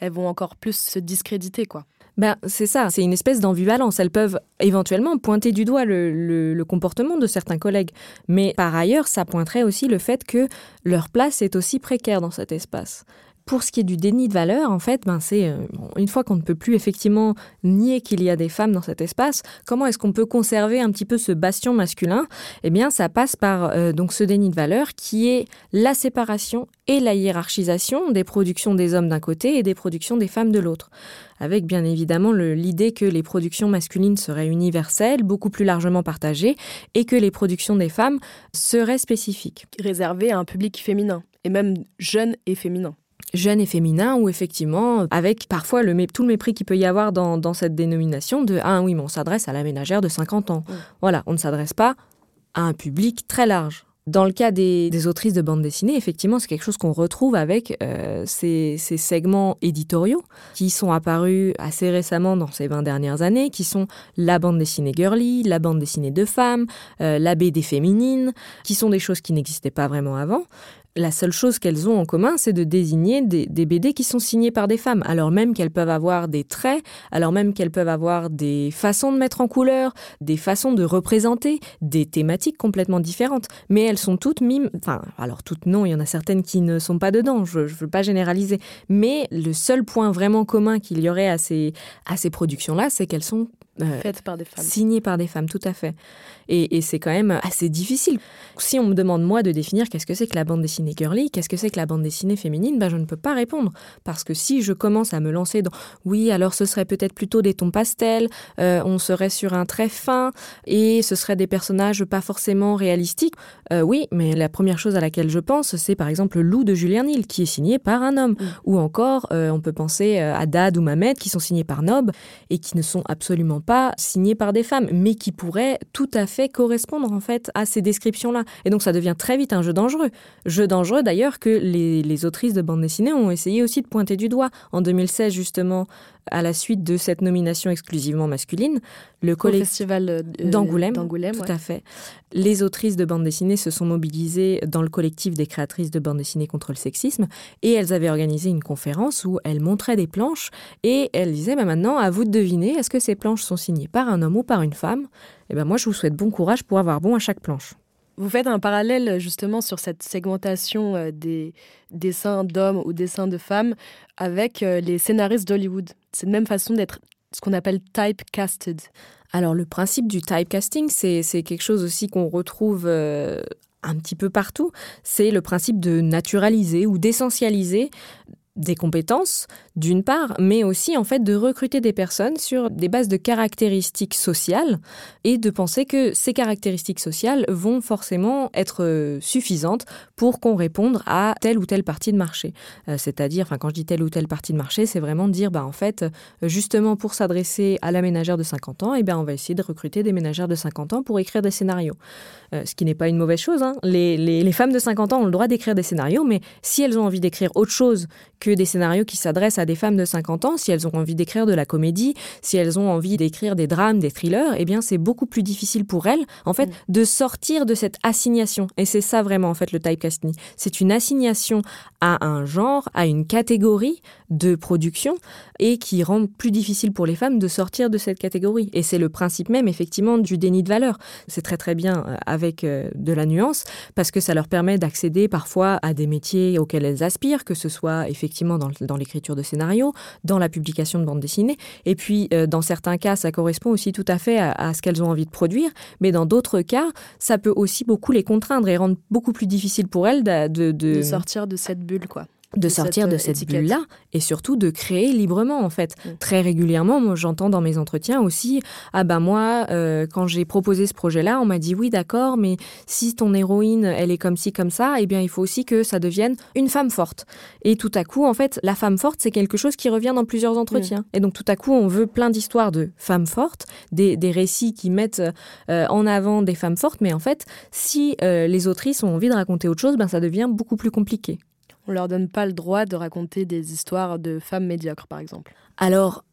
elles vont encore plus se discréditer, quoi. Ben, c'est ça, c'est une espèce d'ambivalence. Elles peuvent éventuellement pointer du doigt le, le, comportement de certains collègues. Mais par ailleurs, ça pointerait aussi le fait que leur place est aussi précaire dans cet espace. Pour ce qui est du déni de valeur, en fait, ben c'est euh, une fois qu'on ne peut plus effectivement nier qu'il y a des femmes dans cet espace, comment est-ce qu'on peut conserver un petit peu ce bastion masculin? Eh bien, ça passe par euh, donc ce déni de valeur qui est la séparation et la hiérarchisation des productions des hommes d'un côté et des productions des femmes de l'autre. Avec bien évidemment l'idée que les productions masculines seraient universelles, beaucoup plus largement partagées, et que les productions des femmes seraient spécifiques. Réservées à un public féminin, et même jeune et féminin jeune et féminin, ou effectivement, avec parfois le, tout le mépris qu'il peut y avoir dans, cette dénomination de Ah oui, mais on s'adresse à la ménagère de 50 ans. Voilà, on ne s'adresse pas à un public très large. Dans le cas des, autrices de bande dessinée, effectivement, c'est quelque chose qu'on retrouve avec euh, ces, segments éditoriaux qui sont apparus assez récemment dans ces 20 dernières années, qui sont la bande dessinée girly, la bande dessinée de femmes, euh, la BD féminine, qui sont des choses qui n'existaient pas vraiment avant la seule chose qu'elles ont en commun, c'est de désigner des, BD qui sont signés par des femmes, alors même qu'elles peuvent avoir des traits, alors même qu'elles peuvent avoir des façons de mettre en couleur, des façons de représenter, des thématiques complètement différentes. Mais elles sont toutes mimes, enfin, alors toutes non, il y en a certaines qui ne sont pas dedans, je ne veux pas généraliser. Mais le seul point vraiment commun qu'il y aurait à ces, à ces productions-là, c'est qu'elles sont euh, Faites par des femmes. Signées par des femmes, tout à fait. Et, c'est quand même assez difficile. Si on me demande, moi, de définir qu'est-ce que c'est que la bande dessinée girly, qu'est-ce que c'est que la bande dessinée féminine, ben, je ne peux pas répondre. Parce que si je commence à me lancer dans oui, alors ce serait peut-être plutôt des tons pastels, euh, on serait sur un très fin, et ce seraient des personnages pas forcément réalistiques, euh, oui, mais la première chose à laquelle je pense, c'est par exemple le loup de Julien Nil, qui est signé par un homme. Mm. Ou encore, on peut penser à Dad ou Mamet, qui sont signés par Nob, et qui ne sont absolument pas pas signé par des femmes, mais qui pourrait tout à fait correspondre en fait à ces descriptions-là. Et donc ça devient très vite un jeu dangereux. Jeu dangereux d'ailleurs que les, les autrices de bande dessinée ont essayé aussi de pointer du doigt. En 2016 justement, à la suite de cette nomination exclusivement masculine, le collectif festival euh, d'Angoulême, tout à fait. Les autrices de bande dessinée se sont mobilisées dans le collectif des créatrices de bande dessinée contre le sexisme et elles avaient organisé une conférence où elles montraient des planches et elles disaient bah maintenant à vous de deviner est-ce que ces planches sont signées par un homme ou par une femme? Et eh ben moi je vous souhaite bon courage pour avoir bon à chaque planche. Vous faites un parallèle justement sur cette segmentation euh, des dessins d'hommes ou dessins de femmes avec euh, les scénaristes d'Hollywood. C'est la même façon d'être ce qu'on appelle typecasted. Alors le principe du typecasting, c'est quelque chose aussi qu'on retrouve euh, un petit peu partout. C'est le principe de naturaliser ou d'essentialiser des compétences, d'une part, mais aussi en fait de recruter des personnes sur des bases de caractéristiques sociales et de penser que ces caractéristiques sociales vont forcément être euh, suffisantes pour qu'on réponde à telle ou telle partie de marché. Euh, c'est-à-dire, enfin, quand je dis telle ou telle partie de marché, c'est vraiment de dire, bah, en fait, justement pour s'adresser à la ménagère de 50 ans, eh bien, on va essayer de recruter des ménagères de 50 ans pour écrire des scénarios. Euh, ce qui n'est pas une mauvaise chose. Hein. Les femmes de 50 ans ont le droit d'écrire des scénarios, mais si elles ont envie d'écrire autre chose que des scénarios qui s'adressent à des femmes de 50 ans, si elles ont envie d'écrire de la comédie, si elles ont envie d'écrire des drames, des thrillers, eh bien c'est beaucoup plus difficile pour elles, en fait, mm. de sortir de cette assignation. Et c'est ça vraiment, en fait, le typecasting. C'est une assignation à un genre, à une catégorie de production et qui rend plus difficile pour les femmes de sortir de cette catégorie. Et c'est le principe même, effectivement, du déni de valeur. C'est très très bien euh, avec euh, de la nuance parce que ça leur permet d'accéder parfois à des métiers auxquels elles aspirent, que ce soit effectivement dans, l'écriture de scénarios, dans la publication de bandes dessinées. Et puis, euh, dans certains cas, ça correspond aussi tout à fait à, ce qu'elles ont envie de produire. Mais dans d'autres cas, ça peut aussi beaucoup les contraindre et rendre beaucoup plus difficile pour elles de, de sortir de cette bulle, quoi de sortir de euh, cette bulle-là et surtout de créer librement en fait. Mm. Très régulièrement, moi j'entends dans mes entretiens aussi ah ben moi euh, quand j'ai proposé ce projet-là, on m'a dit oui d'accord, mais si ton héroïne elle est comme ci comme ça, eh bien il faut aussi que ça devienne une femme forte. Et tout à coup en fait la femme forte c'est quelque chose qui revient dans plusieurs entretiens. Mm. Et donc tout à coup on veut plein d'histoires de femmes fortes, des, des récits qui mettent euh, en avant des femmes fortes, mais en fait si les autrices ont envie de raconter autre chose, ben ça devient beaucoup plus compliqué on leur donne pas le droit de raconter des histoires de femmes médiocres, par exemple. Alors,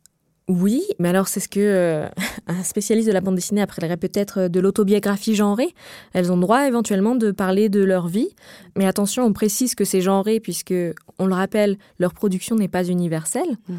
oui, mais alors c'est ce que euh, un spécialiste de la bande dessinée appellerait peut-être de l'autobiographie genrée. Elles ont droit éventuellement de parler de leur vie, mais attention, on précise que c'est genré puisque, on le rappelle, leur production n'est pas universelle. Mm.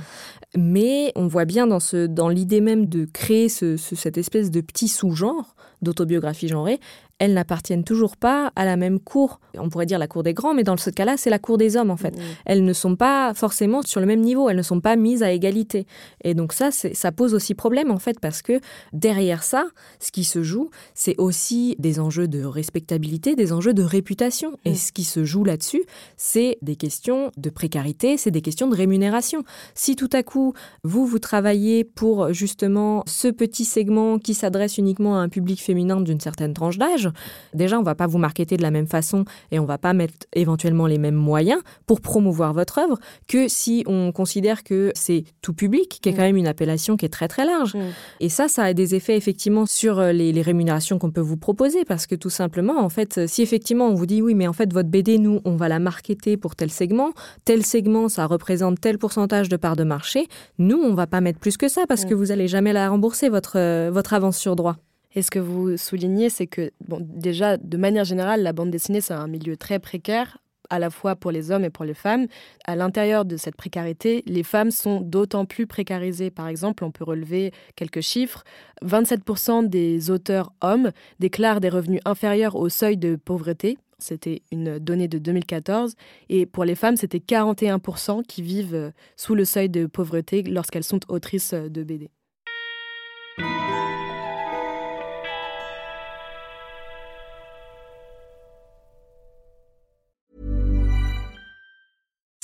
Mais on voit bien dans, ce, dans l'idée même de créer cette espèce de petit sous-genre d'autobiographie genrée, elles n'appartiennent toujours pas à la même cour. On pourrait dire la cour des grands, mais dans ce cas-là, c'est la cour des hommes, en fait. Mmh. Elles ne sont pas forcément sur le même niveau, elles ne sont pas mises à égalité. Et donc ça, ça pose aussi problème, en fait, parce que derrière ça, ce qui se joue, c'est aussi des enjeux de respectabilité, des enjeux de réputation. Et ce qui se joue là-dessus, c'est des questions de précarité, c'est des questions de rémunération. Si tout à coup, vous, vous travaillez pour justement ce petit segment qui s'adresse uniquement à un public féminin d'une certaine tranche d'âge, Déjà, on va pas vous marketer de la même façon et on va pas mettre éventuellement les mêmes moyens pour promouvoir votre œuvre que si on considère que c'est tout public, qui est quand mm. même une appellation qui est très très large. Mm. Et ça, ça a des effets effectivement sur euh, les, rémunérations qu'on peut vous proposer parce que tout simplement, en fait, si effectivement on vous dit oui, mais en fait votre BD, nous, on va la marketer pour tel segment, tel segment, ça représente tel pourcentage de part de marché, nous, on va pas mettre plus que ça parce mm. que vous allez jamais la rembourser votre euh, votre avance sur droit. Et ce que vous soulignez, c'est que, bon, déjà, de manière générale, la bande dessinée, c'est un milieu très précaire, à la fois pour les hommes et pour les femmes. À l'intérieur de cette précarité, les femmes sont d'autant plus précarisées. Par exemple, on peut relever quelques chiffres. 27% des auteurs hommes déclarent des revenus inférieurs au seuil de pauvreté. C'était une donnée de 2014. Et pour les femmes, c'était 41% qui vivent sous le seuil de pauvreté lorsqu'elles sont autrices de BD.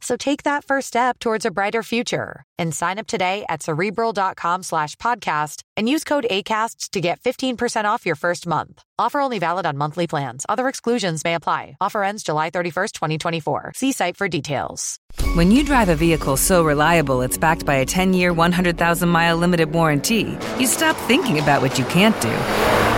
So take that first step towards a brighter future and sign up today at cerebral.com slash podcast and use code ACasts to get 15% off your first month. Offer only valid on monthly plans. Other exclusions may apply. Offer ends July 31st, 2024. See site for details. When you drive a vehicle so reliable it's backed by a 10 year, 100,000 mile limited warranty, you stop thinking about what you can't do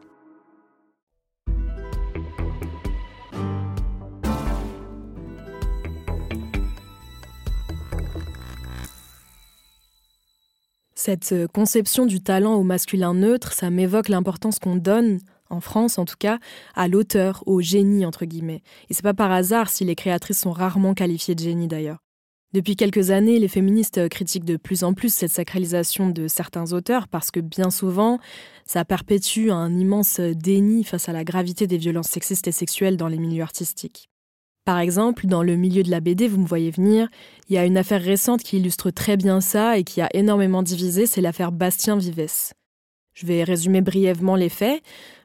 Cette euh, conception du talent au masculin neutre, ça m'évoque l'importance qu'on donne, en France en tout cas, à l'auteur, au génie entre guillemets. Et c'est pas par hasard si les créatrices sont rarement qualifiées de génie d'ailleurs. Depuis quelques années, les féministes critiquent de plus en plus cette sacralisation de certains auteurs parce que bien souvent, ça perpétue un immense déni face à la gravité des violences sexistes et sexuelles dans les milieux artistiques. Par exemple, dans le milieu de la BD, vous me voyez venir, il y a une affaire récente qui illustre très bien ça et qui a énormément divisé, c'est l'affaire Bastien Vivès. Je vais résumer brièvement les faits.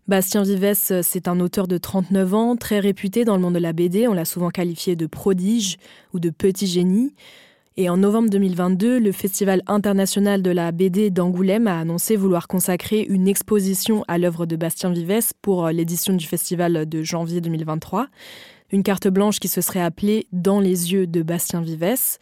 Bastien Vivès, c'est un auteur de 39 ans, très réputé dans le monde de la BD, on l'a souvent qualifié de prodige ou de petit génie. Et en novembre 2022, le Festival international de la BD d'Angoulême a annoncé vouloir consacrer une exposition à l'œuvre de Bastien Vivès pour l'édition du festival de janvier 2023 une carte blanche qui se serait appelée Dans les yeux de Bastien Vivès.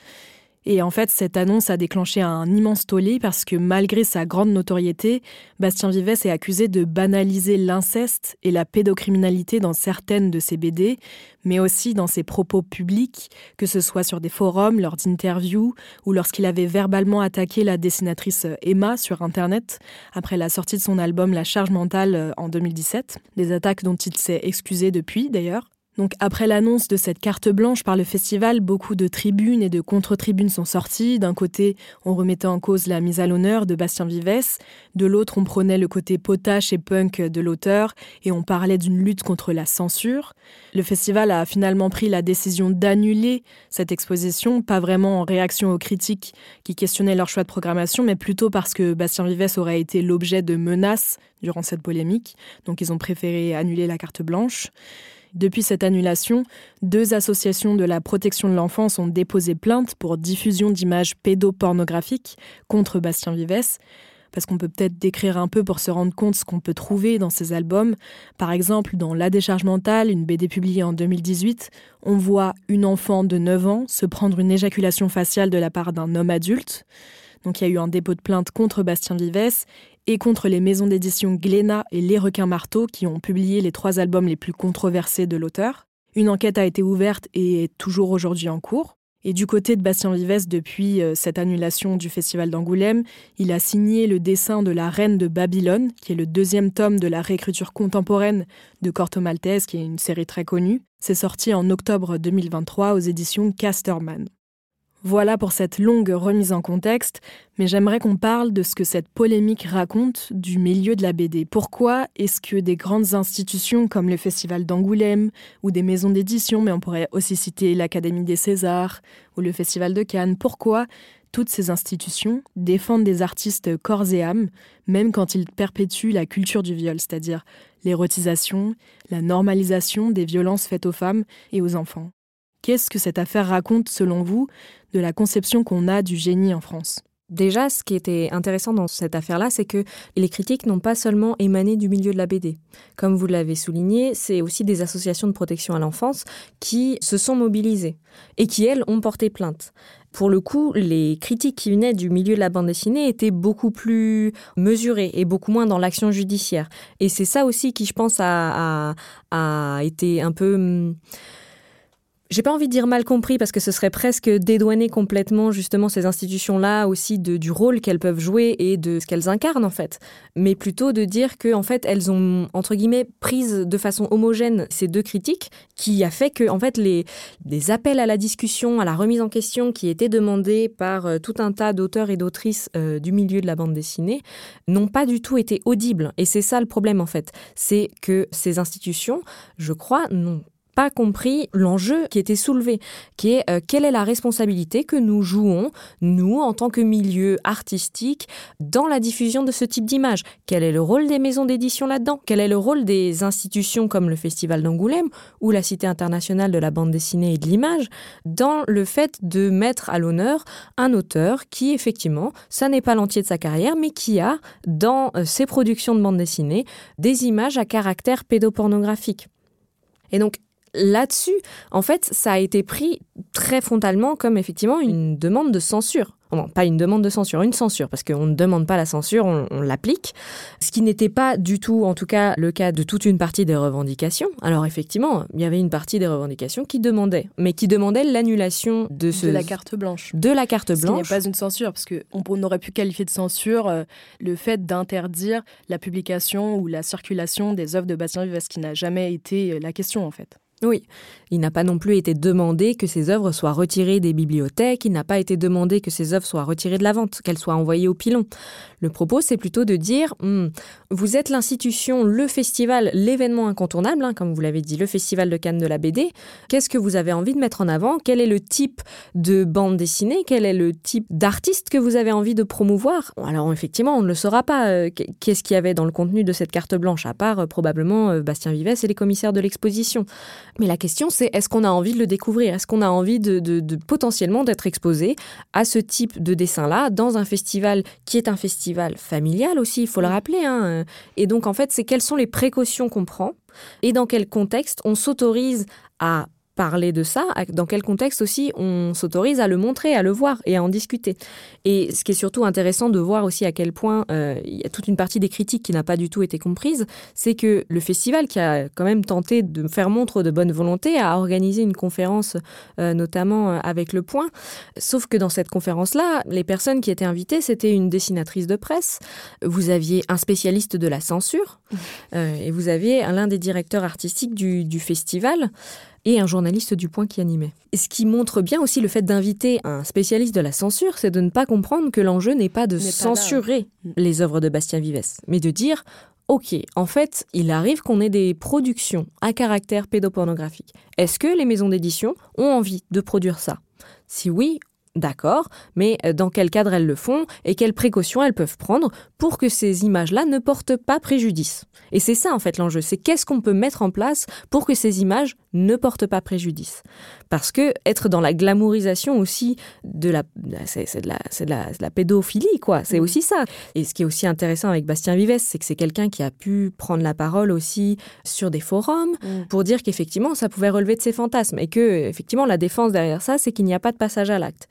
Et en fait, cette annonce a déclenché un immense tollé parce que malgré sa grande notoriété, Bastien Vivès est accusé de banaliser l'inceste et la pédocriminalité dans certaines de ses BD, mais aussi dans ses propos publics, que ce soit sur des forums, lors d'interviews ou lorsqu'il avait verbalement attaqué la dessinatrice Emma sur Internet après la sortie de son album La charge mentale en 2017, des attaques dont il s'est excusé depuis d'ailleurs. Donc après l'annonce de cette carte blanche par le festival, beaucoup de tribunes et de contre-tribunes sont sorties. D'un côté, on remettait en cause la mise à l'honneur de Bastien Vivès, de l'autre, on prenait le côté potache et punk de l'auteur et on parlait d'une lutte contre la censure. Le festival a finalement pris la décision d'annuler cette exposition, pas vraiment en réaction aux critiques qui questionnaient leur choix de programmation, mais plutôt parce que Bastien Vivès aurait été l'objet de menaces durant cette polémique. Donc ils ont préféré annuler la carte blanche. Depuis cette annulation, deux associations de la protection de l'enfance ont déposé plainte pour diffusion d'images pédopornographiques contre Bastien Vivès parce qu'on peut peut-être décrire un peu pour se rendre compte ce qu'on peut trouver dans ces albums. Par exemple, dans La décharge mentale, une BD publiée en 2018, on voit une enfant de 9 ans se prendre une éjaculation faciale de la part d'un homme adulte. Donc il y a eu un dépôt de plainte contre Bastien Vivès et contre les maisons d'édition Glénat et Les Requins Marteaux qui ont publié les trois albums les plus controversés de l'auteur. Une enquête a été ouverte et est toujours aujourd'hui en cours. Et du côté de Bastien Vivès, depuis euh, cette annulation du Festival d'Angoulême, il a signé le dessin de La Reine de Babylone, qui est le deuxième tome de la réécriture contemporaine de Corto Maltese, qui est une série très connue. C'est sorti en octobre 2023 aux éditions Casterman. Voilà pour cette longue remise en contexte, mais j'aimerais qu'on parle de ce que cette polémique raconte du milieu de la BD. Pourquoi est-ce que des grandes institutions comme le Festival d'Angoulême ou des maisons d'édition, mais on pourrait aussi citer l'Académie des Césars ou le Festival de Cannes, pourquoi toutes ces institutions défendent des artistes corps et âme, même quand ils perpétuent la culture du viol, c'est-à-dire l'érotisation, la normalisation des violences faites aux femmes et aux enfants? Qu'est-ce que cette affaire raconte, selon vous, de la conception qu'on a du génie en France? Déjà, ce qui était intéressant dans cette affaire-là, c'est que les critiques n'ont pas seulement émané du milieu de la BD. Comme vous l'avez souligné, c'est aussi des associations de protection à l'enfance qui se sont mobilisées et qui, elles, ont porté plainte. Pour le coup, les critiques qui venaient du milieu de la bande dessinée étaient beaucoup plus mesurées et beaucoup moins dans l'action judiciaire. Et c'est ça aussi qui, je pense, a, été un peu hum, j'ai pas envie de dire mal compris parce que ce serait presque dédouaner complètement justement ces institutions-là aussi de, du rôle qu'elles peuvent jouer et de ce qu'elles incarnent en fait, mais plutôt de dire que en fait elles ont entre guillemets prise de façon homogène ces deux critiques, qui a fait que en fait les, appels à la discussion, à la remise en question qui étaient demandés par euh, tout un tas d'auteurs et d'autrices euh, du milieu de la bande dessinée n'ont pas du tout été audibles. Et c'est ça le problème en fait, c'est que ces institutions, je crois, n'ont pas compris l'enjeu qui était soulevé, qui est euh, quelle est la responsabilité que nous jouons, nous, en tant que milieu artistique, dans la diffusion de ce type d'image? Quel est le rôle des maisons d'édition là-dedans? Quel est le rôle des institutions comme le Festival d'Angoulême ou la Cité internationale de la bande dessinée et de l'image dans le fait de mettre à l'honneur un auteur qui, effectivement, ça n'est pas l'entier de sa carrière, mais qui a, dans euh, ses productions de bande dessinée, des images à caractère pédopornographique. Et donc, là-dessus, en fait, ça a été pris très frontalement comme effectivement une demande de censure. Non, pas une demande de censure, une censure, parce qu'on ne demande pas la censure, on, l'applique. Ce qui n'était pas du tout, en tout cas, le cas de toute une partie des revendications. Alors effectivement, il y avait une partie des revendications qui demandait, mais qui demandait l'annulation de ce... De la carte blanche. De la carte blanche. Ce qui n'est pas une censure, parce qu'on aurait pu qualifier de censure euh, le fait d'interdire la publication ou la circulation des œuvres de Bastien Vives, ce qui n'a jamais été euh, la question en fait. Oui, il n'a pas non plus été demandé que ces œuvres soient retirées des bibliothèques, il n'a pas été demandé que ces œuvres soient retirées de la vente, qu'elles soient envoyées au pilon. Le propos, c'est plutôt de dire, hmm, vous êtes l'institution, le festival, l'événement incontournable, hein, comme vous l'avez dit, le festival de Cannes de la BD, qu'est-ce que vous avez envie de mettre en avant? Quel est le type de bande dessinée? Quel est le type d'artiste que vous avez envie de promouvoir? Alors effectivement, on ne le saura pas. Euh, qu'est-ce qu'il y avait dans le contenu de cette carte blanche, à part euh, probablement euh, Bastien Vives et les commissaires de l'exposition. Mais la question, c'est est-ce qu'on a envie de le découvrir? Est-ce qu'on a envie de, potentiellement d'être exposé à ce type de dessin-là dans un festival qui est un festival familial aussi, il faut le rappeler. Hein et donc, en fait, c'est quelles sont les précautions qu'on prend et dans quel contexte on s'autorise à parler de ça, dans quel contexte aussi on s'autorise à le montrer, à le voir et à en discuter. Et ce qui est surtout intéressant de voir aussi à quel point euh, il y a toute une partie des critiques qui n'a pas du tout été comprise, c'est que le festival qui a quand même tenté de faire montre de bonne volonté a organisé une conférence euh, notamment euh, avec Le Point, sauf que dans cette conférence-là, les personnes qui étaient invitées, c'était une dessinatrice de presse, vous aviez un spécialiste de la censure et vous aviez l'un des directeurs artistiques du, du festival et un journaliste du Point qui animait. Et ce qui montre bien aussi le fait d'inviter un spécialiste de la censure, c'est de ne pas comprendre que l'enjeu n'est pas de censurer les œuvres de Bastien Vives, mais de dire Ok, en fait, il arrive qu'on ait des productions à caractère pédopornographique. Est-ce que les maisons d'édition ont envie de produire ça? Si oui, D'accord, mais euh, dans quel cadre elles le font et quelles précautions elles peuvent prendre pour que ces images-là ne portent pas préjudice? Et c'est ça en fait l'enjeu, c'est qu'est-ce qu'on peut mettre en place pour que ces images ne portent pas préjudice? Parce que être dans la glamourisation aussi de la, c'est de la, de la, la, pédophilie quoi, c'est mmh. aussi ça. Et ce qui est aussi intéressant avec Bastien Vives, c'est que c'est quelqu'un qui a pu prendre la parole aussi sur des forums mmh. pour dire qu'effectivement ça pouvait relever de ses fantasmes et que effectivement la défense derrière ça, c'est qu'il n'y a pas de passage à l'acte.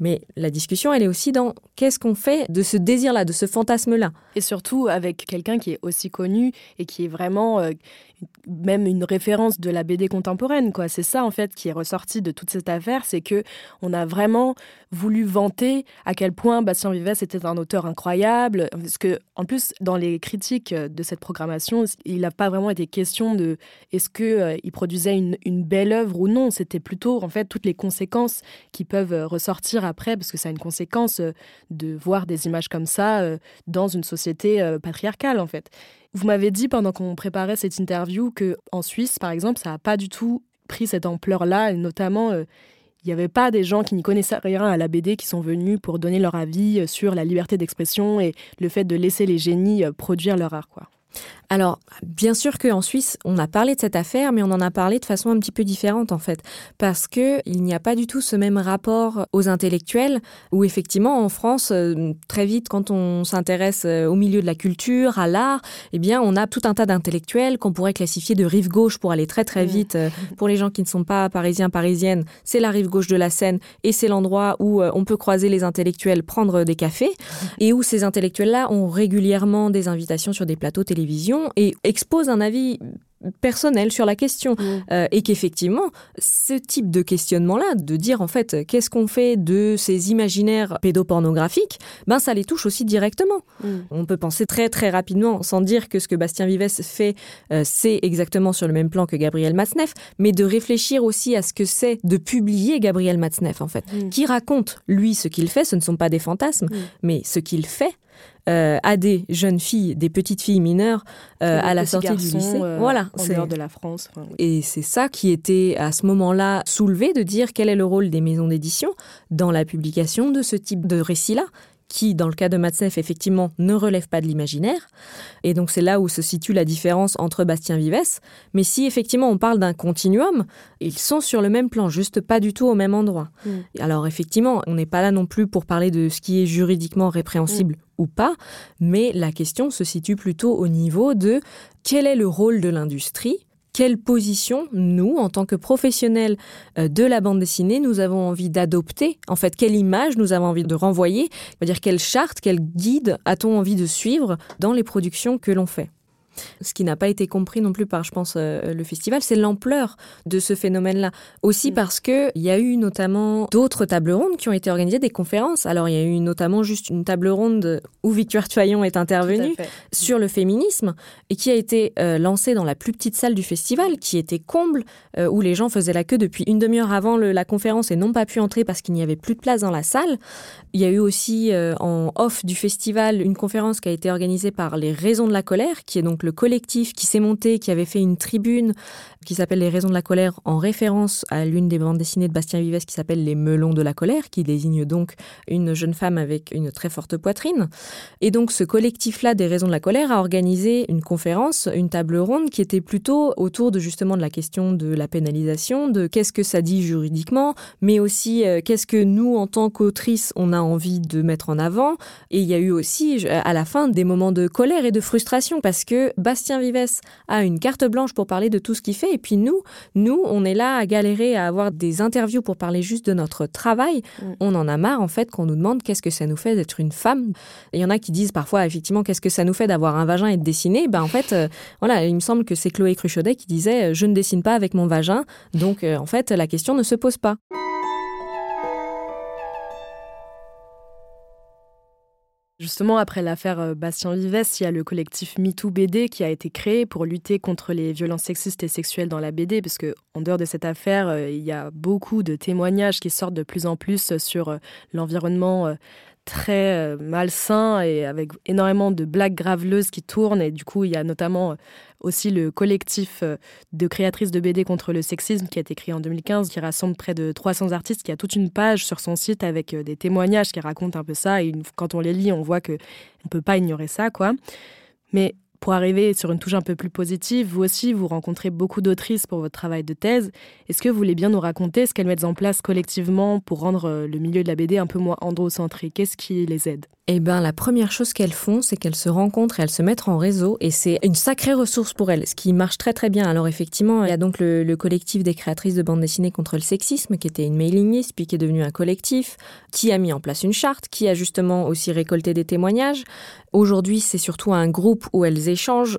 Mais la discussion, elle est aussi dans qu'est-ce qu'on fait de ce désir-là, de ce fantasme-là. Et surtout avec quelqu'un qui est aussi connu et qui est vraiment euh, même une référence de la BD contemporaine. quoi. C'est ça en fait qui est ressorti de toute cette affaire, c'est que on a vraiment voulu vanter à quel point Bastien Vives était un auteur incroyable. Parce que en plus, dans les critiques de cette programmation, il n'a pas vraiment été question de est-ce que euh, produisait une, une, belle œuvre ou non. C'était plutôt en fait toutes les conséquences qui peuvent euh, ressortir après, parce que ça a une conséquence euh, de voir des images comme ça dans une société patriarcale en fait. Vous m'avez dit pendant qu'on préparait cette interview que en Suisse, par exemple, ça n'a pas du tout pris cette ampleur-là, et notamment euh, il n'y avait pas des gens qui n'y connaissaient rien à la BD qui sont venus pour donner leur avis euh, sur la liberté d'expression et le fait de laisser les génies euh, produire leur art. Alors, bien sûr qu'en Suisse, on a parlé de cette affaire, mais on en a parlé de façon un petit peu différente en fait, parce que il n'y a pas du tout ce même rapport aux intellectuels, où effectivement en France, euh, très vite, quand on s'intéresse euh, au milieu de la culture, à l'art, eh bien, on a tout un tas d'intellectuels qu'on pourrait classifier de rive gauche pour aller très très mmh. vite. Euh, pour les gens qui ne sont pas parisiens, parisiennes, c'est la rive gauche de la Seine et c'est l'endroit où on peut croiser les intellectuels, prendre des cafés, et où ces intellectuels-là ont régulièrement des invitations sur des plateaux télévision et expose un avis personnel sur la question. Mmh. et qu'effectivement, ce type de questionnement-là, de dire en fait qu'est-ce qu'on fait de ces imaginaires pédopornographiques, ben ça les touche aussi directement. Mmh. On peut penser très très rapidement, sans dire que ce que Bastien Vives fait, c'est exactement sur le même plan que Gabriel Matzneff, mais de réfléchir aussi à ce que c'est de publier Gabriel Matzneff en fait, mmh. qui raconte lui ce qu'il fait. Ce ne sont pas des fantasmes, mais ce qu'il fait euh, à des jeunes filles, des petites filles mineures euh, à la sortie du lycée. Euh, voilà, en dehors de la France. Et c'est ça qui était à ce moment-là soulevé de dire quel est le rôle des maisons d'édition dans la publication de ce type de récit-là qui, dans le cas de Matzneff, effectivement, ne relève pas de l'imaginaire. Et donc, c'est là où se situe la différence entre Bastien Vives. Mais si, effectivement, on parle d'un continuum, ils sont sur le même plan, juste pas du tout au même endroit. Mm. Alors, effectivement, on n'est pas là non plus pour parler de ce qui est juridiquement répréhensible mm. ou pas, mais la question se situe plutôt au niveau de quel est le rôle de l'industrie quelle position, nous, en tant que professionnels euh, de la bande dessinée, nous avons envie d'adopter En fait, quelle image nous avons envie de renvoyer dire quelle charte, quel guide a-t-on envie de suivre dans les productions que l'on fait ce qui n'a pas été compris non plus par, je pense, euh, le festival, c'est l'ampleur de ce phénomène-là. Aussi mm. parce qu'il y a eu notamment d'autres tables rondes qui ont été organisées, des conférences. Alors, il y a eu notamment juste une table ronde où Victoire Toyon est intervenue sur le féminisme et qui a été euh, lancée dans la plus petite salle du festival, qui était comble, euh, où les gens faisaient la queue depuis une demi-heure avant la conférence et n'ont pas pu entrer parce qu'il n'y avait plus de place dans la salle. Il y a eu aussi en off du festival une conférence qui a été organisée par les Raisons de la colère, qui est donc le collectif qui s'est monté, qui avait fait une tribune qui s'appelle Les raisons de la colère en référence à l'une des bandes dessinées de Bastien Vives qui s'appelle Les melons de la colère, qui désigne donc une jeune femme avec une très forte poitrine. Et donc ce collectif-là des raisons de la colère a organisé une conférence, une table ronde qui était plutôt autour de justement de la question de la pénalisation, de qu'est-ce que ça dit juridiquement, mais aussi euh, qu'est-ce que nous en tant qu'autrices on a envie de mettre en avant. Et il y a eu aussi à la fin des moments de colère et de frustration parce que Bastien Vives a une carte blanche pour parler de tout ce qu'il fait. Et puis nous, nous, on est là à galérer à avoir des interviews pour parler juste de notre travail. Mm. On en a marre, en fait, qu'on nous demande qu'est-ce que ça nous fait d'être une femme. Il y en a qui disent parfois, effectivement, qu'est-ce que ça nous fait d'avoir un vagin et de dessiner? Ben, en fait, euh, voilà, il me semble que c'est Chloé Cruchaudet qui disait, je ne dessine pas avec mon vagin. Donc, euh, en fait, la question ne se pose pas. Justement, après l'affaire euh, Bastien Vives, il y a le collectif MeToo BD qui a été créé pour lutter contre les violences sexistes et sexuelles dans la BD, parce en dehors de cette affaire, euh, il y a beaucoup de témoignages qui sortent de plus en plus sur euh, l'environnement très malsain et avec énormément de blagues graveleuses qui tournent. Et du coup, il y a notamment aussi le collectif euh, de créatrices de BD contre le sexisme qui a été créé en 2015, qui rassemble près de 300 artistes, qui a toute une page sur son site avec euh, des témoignages qui racontent un peu ça. Et quand on les lit, on voit qu'on ne peut pas ignorer ça, quoi. Mais pour arriver sur une touche un peu plus positive, vous aussi, vous rencontrez beaucoup d'autrices pour votre travail de thèse. Est-ce que vous voulez bien nous raconter ce qu'elles mettent en place collectivement pour rendre euh, le milieu de la BD un peu moins androcentré Qu'est-ce qui les aide? Eh bien, la première chose qu'elles font, c'est qu'elles se rencontrent et elles se mettent en réseau. Et c'est une sacrée ressource pour elles, ce qui marche très très bien. Alors effectivement, il y a donc le, collectif des créatrices de bande dessinée contre le sexisme, qui était une mailing list, puis qui est devenu un collectif, qui a mis en place une charte, qui a justement aussi récolté des témoignages. Aujourd'hui, c'est surtout un groupe où elles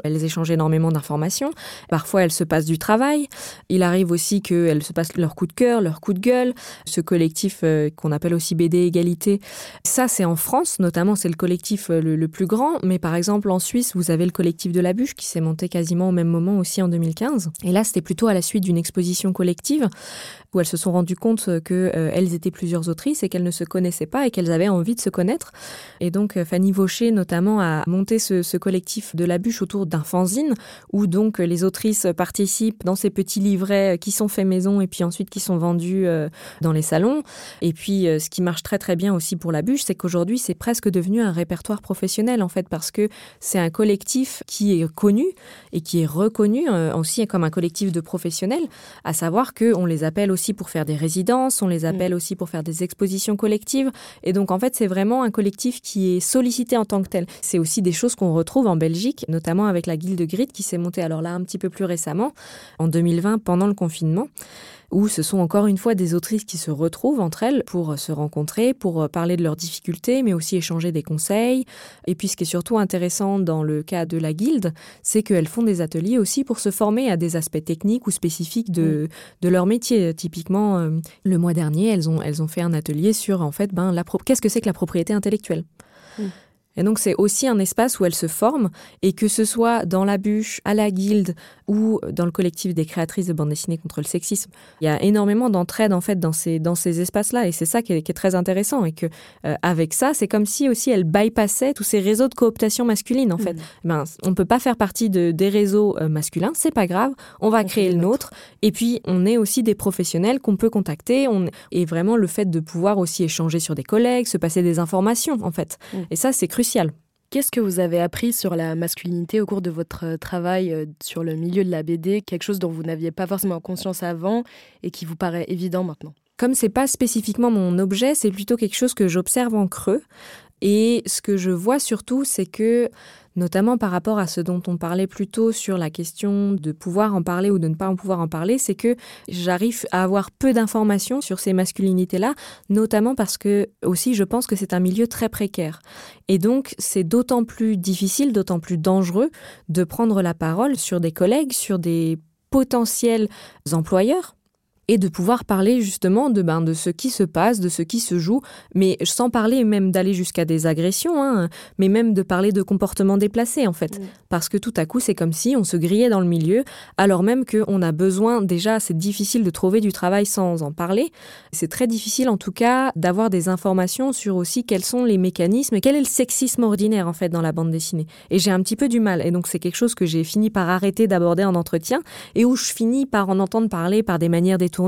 Elles échangent énormément d'informations. Parfois, elles se passent du travail. Il arrive aussi qu'elles se passent leur coup de cœur, leur coup de gueule. Ce collectif euh, qu'on appelle aussi BD Égalité, ça c'est en France notamment c'est le collectif euh, le, plus grand, mais par exemple en Suisse, vous avez le collectif de la bûche qui s'est monté quasiment au même moment aussi en 2015. Et là, c'était plutôt à la suite d'une exposition collective où elles se sont rendues compte qu'elles euh, étaient plusieurs autrices et qu'elles ne se connaissaient pas et qu'elles avaient envie de se connaître. Et donc Fanny Vaucher notamment a monté ce, collectif de la bûche autour d'un fanzine où donc les autrices participent dans ces petits livrets qui sont faits maison et puis ensuite qui sont vendus dans les salons. Et puis ce qui marche très très bien aussi pour la bûche, c'est qu'aujourd'hui c'est presque devenu un répertoire professionnel en fait parce que c'est un collectif qui est connu et qui est reconnu euh, aussi comme un collectif de professionnels, à savoir que on les appelle aussi pour faire des résidences, on les appelle mm. aussi pour faire des expositions collectives et donc en fait c'est vraiment un collectif qui est sollicité en tant que tel. C'est aussi des choses qu'on retrouve en Belgique notamment avec la Guilde Grid qui s'est montée alors là un petit peu plus récemment, en 2020 pendant le confinement où ce sont encore une fois des autrices qui se retrouvent entre elles pour se rencontrer, pour parler de leurs difficultés, mais aussi échanger des conseils. Et puis ce qui est surtout intéressant dans le cas de la guilde, c'est qu'elles font des ateliers aussi pour se former à des aspects techniques ou spécifiques de, de leur métier. Typiquement, euh, le mois dernier, elles ont, elles ont fait un atelier sur en fait, ben, qu'est-ce que c'est que la propriété intellectuelle? Et donc c'est aussi un espace où elles se forment et que ce soit dans la bûche, à la guilde ou dans le collectif des créatrices de bande dessinée contre le sexisme, il y a énormément d'entraide en fait dans ces dans ces espaces-là et c'est ça qui est, très intéressant et que euh, avec ça c'est comme si aussi elles bypassaient tous ces réseaux de cooptation masculine en fait. Mmh. Ben on peut pas faire partie de des réseaux euh, masculins, c'est pas grave, on va créer le nôtre et puis on est aussi des professionnels qu'on peut contacter on et vraiment le fait de pouvoir aussi échanger sur des collègues, se passer des informations en fait. Mmh. Et ça c'est Qu'est-ce que vous avez appris sur la masculinité au cours de votre euh, travail euh, sur le milieu de la BD Quelque chose dont vous n'aviez pas forcément conscience avant et qui vous paraît évident maintenant. Comme c'est pas spécifiquement mon objet, c'est plutôt quelque chose que j'observe en creux. Et ce que je vois surtout, c'est que notamment par rapport à ce dont on parlait plus tôt sur la question de pouvoir en parler ou de ne pas en pouvoir en parler, c'est que j'arrive à avoir peu d'informations sur ces masculinités-là, notamment parce que aussi je pense que c'est un milieu très précaire. Et donc c'est d'autant plus difficile, d'autant plus dangereux de prendre la parole sur des collègues, sur des potentiels employeurs et de pouvoir parler justement de, ben, de ce qui se passe, de ce qui se joue, mais sans parler même d'aller jusqu'à des agressions, hein, mais même de parler de comportements déplacés en fait. Mm. Parce que tout à coup, c'est comme si on se grillait dans le milieu, alors même qu'on a besoin, déjà, c'est difficile de trouver du travail sans en parler. C'est très difficile en tout cas d'avoir des informations sur aussi quels sont les mécanismes et quel est le sexisme ordinaire en fait dans la bande dessinée. Et j'ai un petit peu du mal. Et donc c'est quelque chose que j'ai fini par arrêter d'aborder en entretien et où je finis par en entendre parler par des manières détournées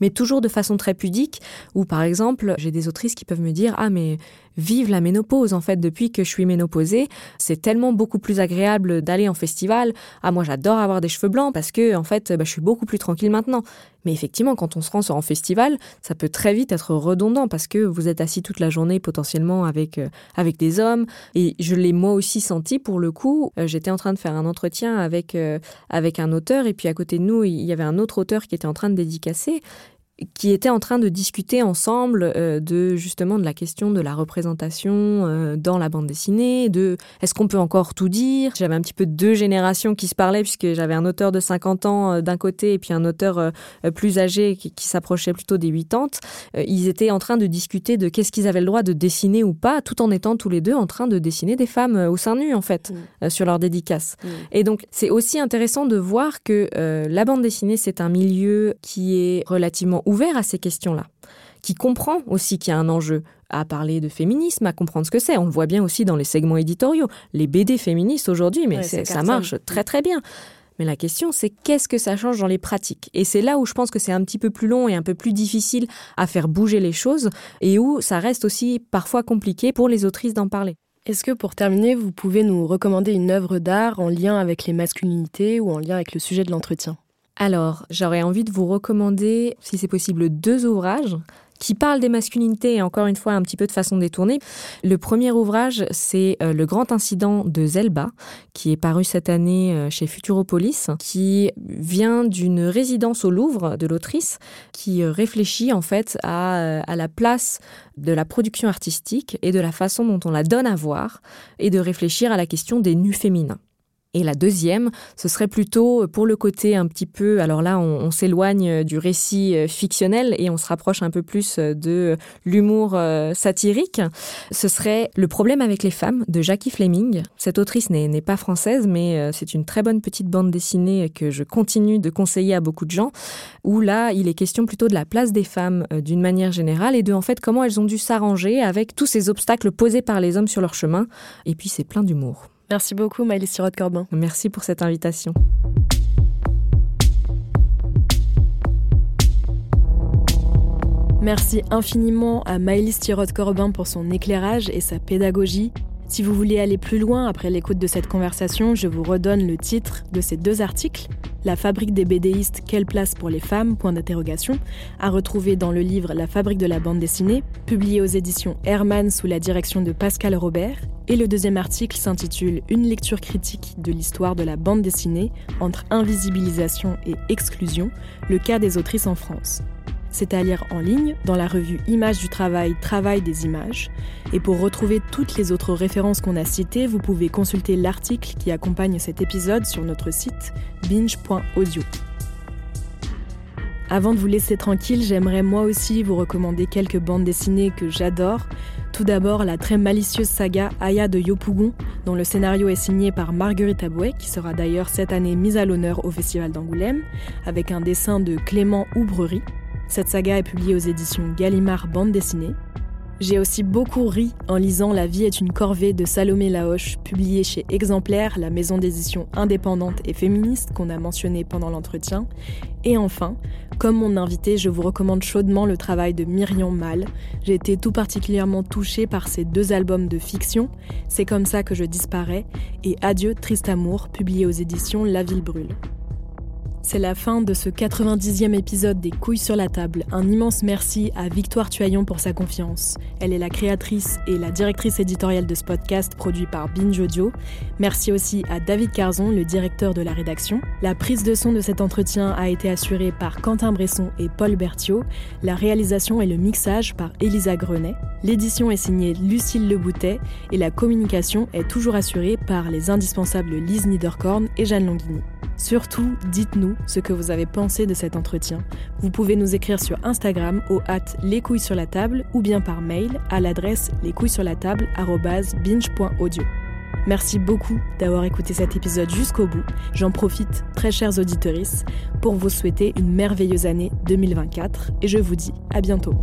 mais toujours de façon très pudique, ou par exemple, j'ai des autrices qui peuvent me dire, ah mais vive la ménopause en fait depuis que je suis ménopausée. C'est tellement beaucoup plus agréable d'aller en festival. Ah moi j'adore avoir des cheveux blancs parce que en fait bah, je suis beaucoup plus tranquille maintenant. Mais effectivement quand on se rend un festival ça peut très vite être redondant parce que vous êtes assis toute la journée potentiellement avec euh, avec des hommes. Et je l'ai moi aussi senti pour le coup. Euh, j'étais en train de faire un entretien avec euh, avec un auteur. Et puis à côté de nous il y avait un autre auteur qui était en train de dédicacer qui étaient en train de discuter ensemble euh, de justement de la question de la représentation euh, dans la bande dessinée, de est-ce qu'on peut encore tout dire? J'avais un petit peu deux générations qui se parlaient puisque j'avais un auteur de 50 ans euh, d'un côté et puis un auteur plus âgé qui, qui s'approchait plutôt des 80. ils étaient en train de discuter de qu'est-ce qu'ils avaient le droit de dessiner ou pas, tout en étant tous les deux en train de dessiner des femmes au sein nu en fait mmh. sur leur dédicace. Mmh. Et donc c'est aussi intéressant de voir que la bande dessinée c'est un milieu qui est relativement ouvert à ces questions-là, qui comprend aussi qu'il y a un enjeu à parler de féminisme, à comprendre ce que c'est. On le voit bien aussi dans les segments éditoriaux. Les BD féministes aujourd'hui, mais ça marche très très bien. Mais la question, c'est qu'est-ce que ça change dans les pratiques? Et c'est là où je pense que c'est un petit peu plus long et un peu plus difficile à faire bouger les choses et où ça reste aussi parfois compliqué pour les autrices d'en parler. Est-ce que pour terminer, vous pouvez nous recommander une œuvre d'art en lien avec les masculinités ou en lien avec le sujet de l'entretien? Alors, j'aurais envie de vous recommander, si c'est possible, deux ouvrages qui parlent des masculinités et encore une fois un petit peu de façon détournée. Le premier ouvrage, c'est euh, Le grand incident de Zelba, qui est paru cette année euh, chez Futuropolis, qui vient d'une résidence au Louvre de l'autrice, qui euh, réfléchit en fait à, à la place de la production artistique et de la façon dont on la donne à voir, et de réfléchir à la question des nus féminins. Et la deuxième, ce serait plutôt pour le côté un petit peu, alors là on, s'éloigne du récit euh, fictionnel et on se rapproche un peu plus euh, de l'humour euh, satirique, ce serait Le problème avec les femmes de Jackie Fleming. Cette autrice n'est pas française mais c'est une très bonne petite bande dessinée que je continue de conseiller à beaucoup de gens, où là il est question plutôt de la place des femmes d'une manière générale et de en fait comment elles ont dû s'arranger avec tous ces obstacles posés par les hommes sur leur chemin. Et puis c'est plein d'humour. Merci beaucoup, Maëlys Sirotte-Corbin. Merci pour cette invitation. Merci infiniment à Maëlys Sirotte-Corbin pour son éclairage et sa pédagogie. Si vous voulez aller plus loin après l'écoute de cette conversation, je vous redonne le titre de ces deux articles La fabrique des BDistes, quelle place pour les femmes? Point d'interrogation, à retrouver dans le livre La fabrique de la bande dessinée, publié aux éditions Hermann sous la direction de Pascal Robert. Et le deuxième article s'intitule Une lecture critique de l'histoire de la bande dessinée entre invisibilisation et exclusion, le cas des autrices en France. C'est à lire en ligne dans la revue Images du travail, Travail des images. Et pour retrouver toutes les autres références qu'on a citées, vous pouvez consulter l'article qui accompagne cet épisode sur notre site binge.audio. Avant de vous laisser tranquille, j'aimerais moi aussi vous recommander quelques bandes dessinées que j'adore. Tout d'abord, la très malicieuse saga Aya de Yopougon, dont le scénario est signé par Marguerite Abouet, qui sera d'ailleurs cette année mise à l'honneur au Festival d'Angoulême, avec un dessin de Clément Oubrerie. Cette saga est publiée aux éditions Gallimard Bande dessinée. J'ai aussi beaucoup ri en lisant La vie est une corvée de Salomé Laoche, publiée chez Exemplaire, la maison d'édition indépendante et féministe qu'on a mentionné pendant l'entretien. Et enfin, comme mon invité, je vous recommande chaudement le travail de Myriam Mal. J'ai été tout particulièrement touchée par ces deux albums de fiction, C'est comme ça que je disparais, et Adieu triste amour, publié aux éditions La Ville brûle. C'est la fin de ce 90e épisode des Couilles sur la table. Un immense merci à Victoire Tuaillon pour sa confiance. Elle est la créatrice et la directrice éditoriale de ce podcast produit par Binge Audio. Merci aussi à David Carzon, le directeur de la rédaction. La prise de son de cet entretien a été assurée par Quentin Bresson et Paul Berthiaud. La réalisation et le mixage par Elisa Grenet. L'édition est signée Lucille Leboutet et la communication est toujours assurée par les indispensables Lise Niederkorn et Jeanne Longhini. Surtout, dites-nous ce que vous avez pensé de cet entretien. Vous pouvez nous écrire sur Instagram au hâte les couilles sur la table ou bien par mail à l'adresse lescouillessurlatable.binge.audio. Merci beaucoup d'avoir écouté cet épisode jusqu'au bout. J'en profite, très chers auditeurs, pour vous souhaiter une merveilleuse année 2024 et je vous dis à bientôt.